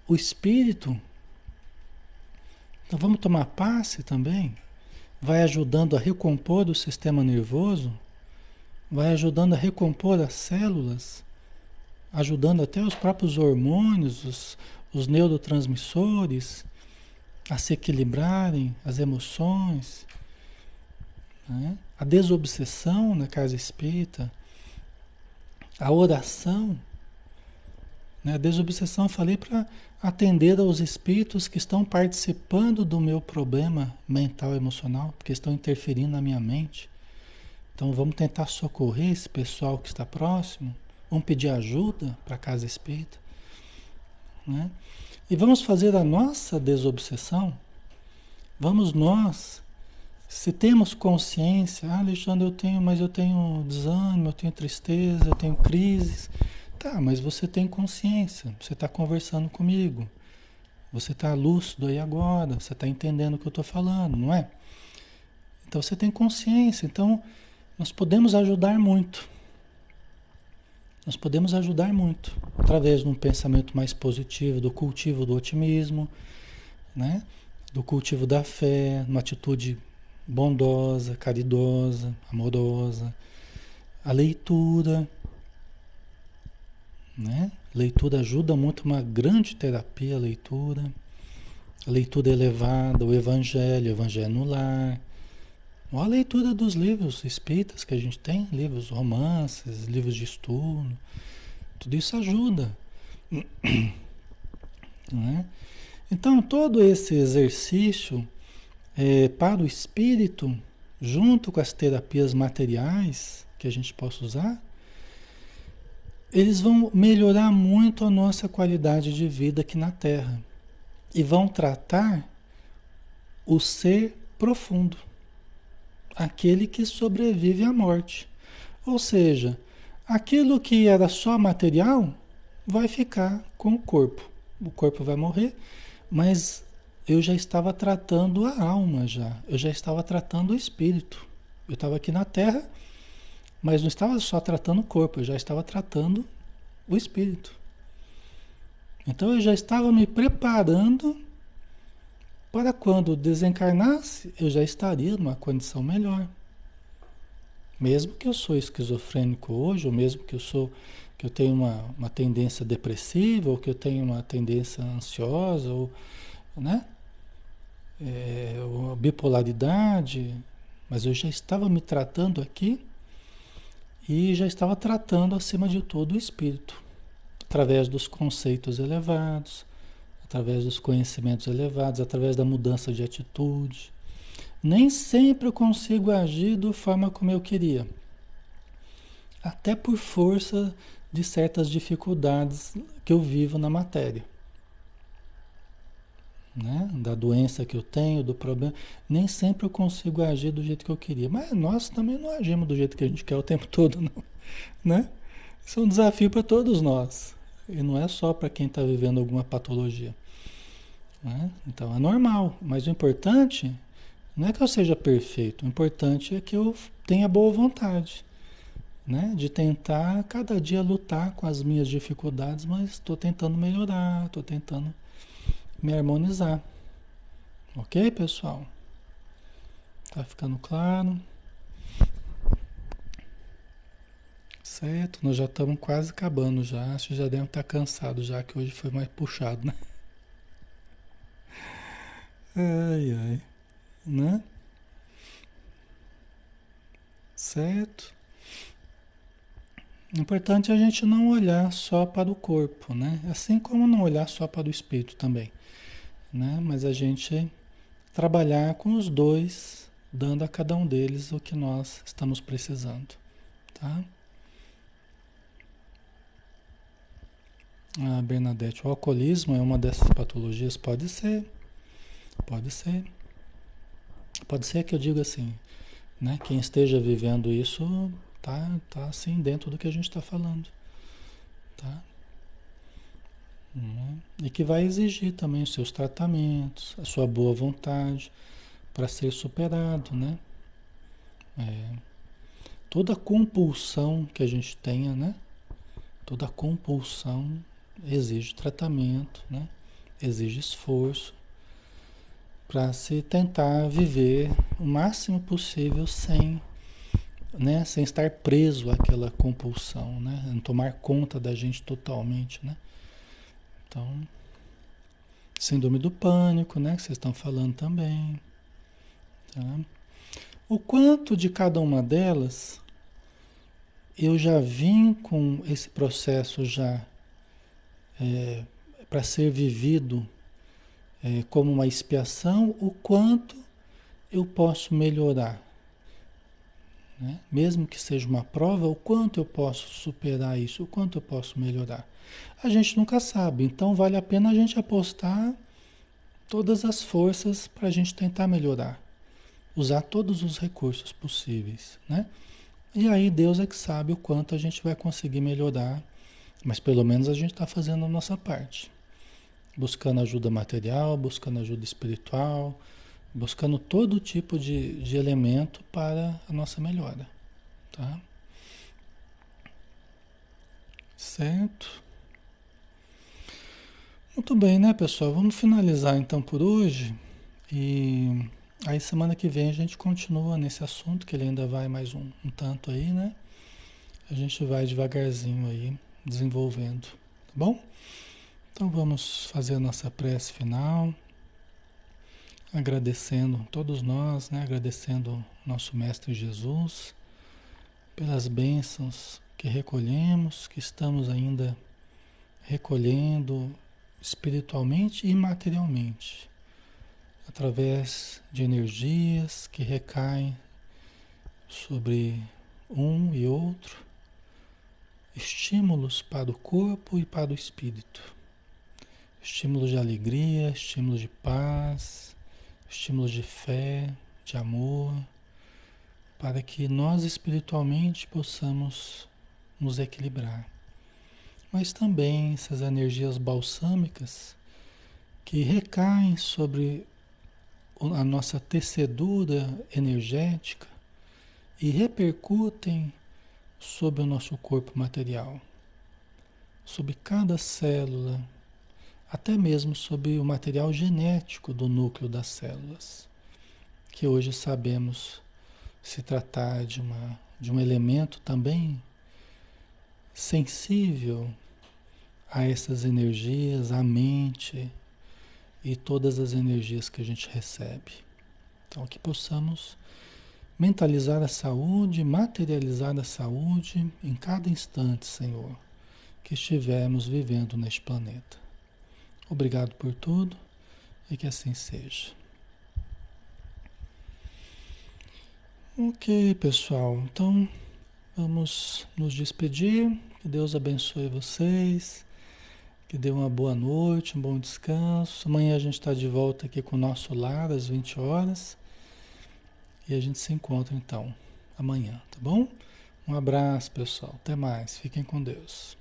o espírito, então vamos tomar passe também, vai ajudando a recompor o sistema nervoso, vai ajudando a recompor as células, ajudando até os próprios hormônios, os, os neurotransmissores a se equilibrarem, as emoções, né? a desobsessão na casa espírita, a oração. Né? A desobsessão eu falei para atender aos espíritos que estão participando do meu problema mental emocional, porque estão interferindo na minha mente. Então vamos tentar socorrer esse pessoal que está próximo, vamos pedir ajuda para a casa espírita. Né? E vamos fazer a nossa desobsessão. Vamos nós, se temos consciência, ah, Alexandre, eu tenho, mas eu tenho desânimo, eu tenho tristeza, eu tenho crises. Tá, mas você tem consciência, você está conversando comigo. Você está lúcido aí agora, você está entendendo o que eu estou falando, não é? Então você tem consciência, então nós podemos ajudar muito. Nós podemos ajudar muito através de um pensamento mais positivo, do cultivo do otimismo, né? do cultivo da fé, uma atitude bondosa, caridosa, amorosa, a leitura. Né? Leitura ajuda muito, uma grande terapia a leitura. A leitura elevada, o evangelho, o evangelho no lar, Olha a leitura dos livros espíritas que a gente tem, livros romances, livros de estudo, tudo isso ajuda. *clears throat* É? Então, todo esse exercício é, para o espírito, junto com as terapias materiais que a gente possa usar, eles vão melhorar muito a nossa qualidade de vida aqui na Terra e vão tratar o ser profundo aquele que sobrevive à morte. Ou seja, aquilo que era só material vai ficar com o corpo. O corpo vai morrer, mas eu já estava tratando a alma já, eu já estava tratando o espírito. Eu estava aqui na Terra, mas não estava só tratando o corpo, eu já estava tratando o espírito. Então eu já estava me preparando para quando desencarnasse, eu já estaria numa condição melhor. Mesmo que eu sou esquizofrênico hoje, ou mesmo que eu sou que eu tenho uma, uma tendência depressiva, ou que eu tenho uma tendência ansiosa, ou, né? É, ou bipolaridade, mas eu já estava me tratando aqui e já estava tratando acima de tudo o espírito, através dos conceitos elevados, através dos conhecimentos elevados, através da mudança de atitude. Nem sempre eu consigo agir da forma como eu queria. Até por força de certas dificuldades que eu vivo na matéria. né? Da doença que eu tenho, do problema. Nem sempre eu consigo agir do jeito que eu queria. Mas nós também não agimos do jeito que a gente quer o tempo *laughs* todo, não. Né? Isso é um desafio para todos nós. E não é só para quem está vivendo alguma patologia. Né? Então é normal. Mas o importante não é que eu seja perfeito. O importante é que eu tenha boa vontade. Né? De tentar cada dia lutar com as minhas dificuldades, mas estou tentando melhorar, estou tentando me harmonizar. Ok, pessoal? Tá ficando claro? Certo, nós já estamos quase acabando já. Acho que já devem estar cansados já que hoje foi mais puxado, né? Ai, ai, né? Certo? O importante é a gente não olhar só para o corpo, né? Assim como não olhar só para o espírito também né? Mas a gente trabalhar com os dois, dando a cada um deles o que nós estamos precisando, tá? Ah, Bernadette, o alcoolismo é uma dessas patologias? Pode ser, pode ser. Pode ser que eu diga assim, né? Quem esteja vivendo isso tá, tá assim dentro do que a gente está falando, tá? Né? E que vai exigir também os seus tratamentos, a sua boa vontade para ser superado, né? É, toda compulsão que a gente tenha, né? Toda compulsão exige tratamento, né? Exige esforço para se tentar viver o máximo possível sem, né? Sem estar preso àquela compulsão, né? Não tomar conta da gente totalmente, né? Então, síndrome do pânico, né? Que vocês estão falando também. Tá? O quanto de cada uma delas eu já vim com esse processo já é, para ser vivido é, como uma expiação, o quanto eu posso melhorar. Né? Mesmo que seja uma prova, o quanto eu posso superar isso, o quanto eu posso melhorar. A gente nunca sabe, então vale a pena a gente apostar todas as forças para a gente tentar melhorar, usar todos os recursos possíveis, né? E aí Deus é que sabe o quanto a gente vai conseguir melhorar, mas pelo menos a gente está fazendo a nossa parte, buscando ajuda material, buscando ajuda espiritual, buscando todo tipo de, de elemento para a nossa melhora, tá? Certo? Muito bem, né, pessoal? Vamos finalizar então por hoje. E aí semana que vem a gente continua nesse assunto, que ele ainda vai mais um, um tanto aí, né? A gente vai devagarzinho aí, desenvolvendo, tá bom? Então vamos fazer a nossa prece final, agradecendo todos nós, né? Agradecendo nosso Mestre Jesus pelas bênçãos que recolhemos, que estamos ainda recolhendo espiritualmente e materialmente, através de energias que recaem sobre um e outro, estímulos para o corpo e para o espírito, estímulos de alegria, estímulos de paz, estímulos de fé, de amor, para que nós espiritualmente possamos nos equilibrar. Mas também essas energias balsâmicas que recaem sobre a nossa tecedura energética e repercutem sobre o nosso corpo material, sobre cada célula, até mesmo sobre o material genético do núcleo das células, que hoje sabemos se tratar de, uma, de um elemento também sensível a essas energias, a mente e todas as energias que a gente recebe. Então, que possamos mentalizar a saúde, materializar a saúde em cada instante, Senhor, que estivermos vivendo neste planeta. Obrigado por tudo e que assim seja. Ok, pessoal, então vamos nos despedir. Que Deus abençoe vocês. Que dê uma boa noite, um bom descanso. Amanhã a gente está de volta aqui com o nosso lar às 20 horas. E a gente se encontra então amanhã, tá bom? Um abraço, pessoal. Até mais. Fiquem com Deus.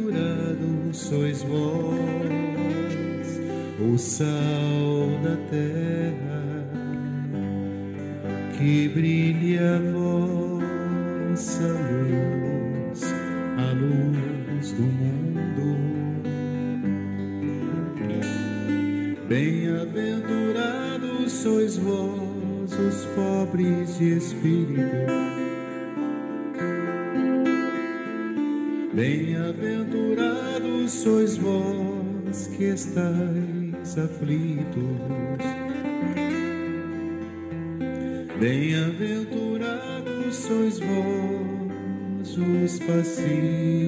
sois vós o sal da terra que brilha. mais aflitos. Bem-aventurados sois vós os passivos.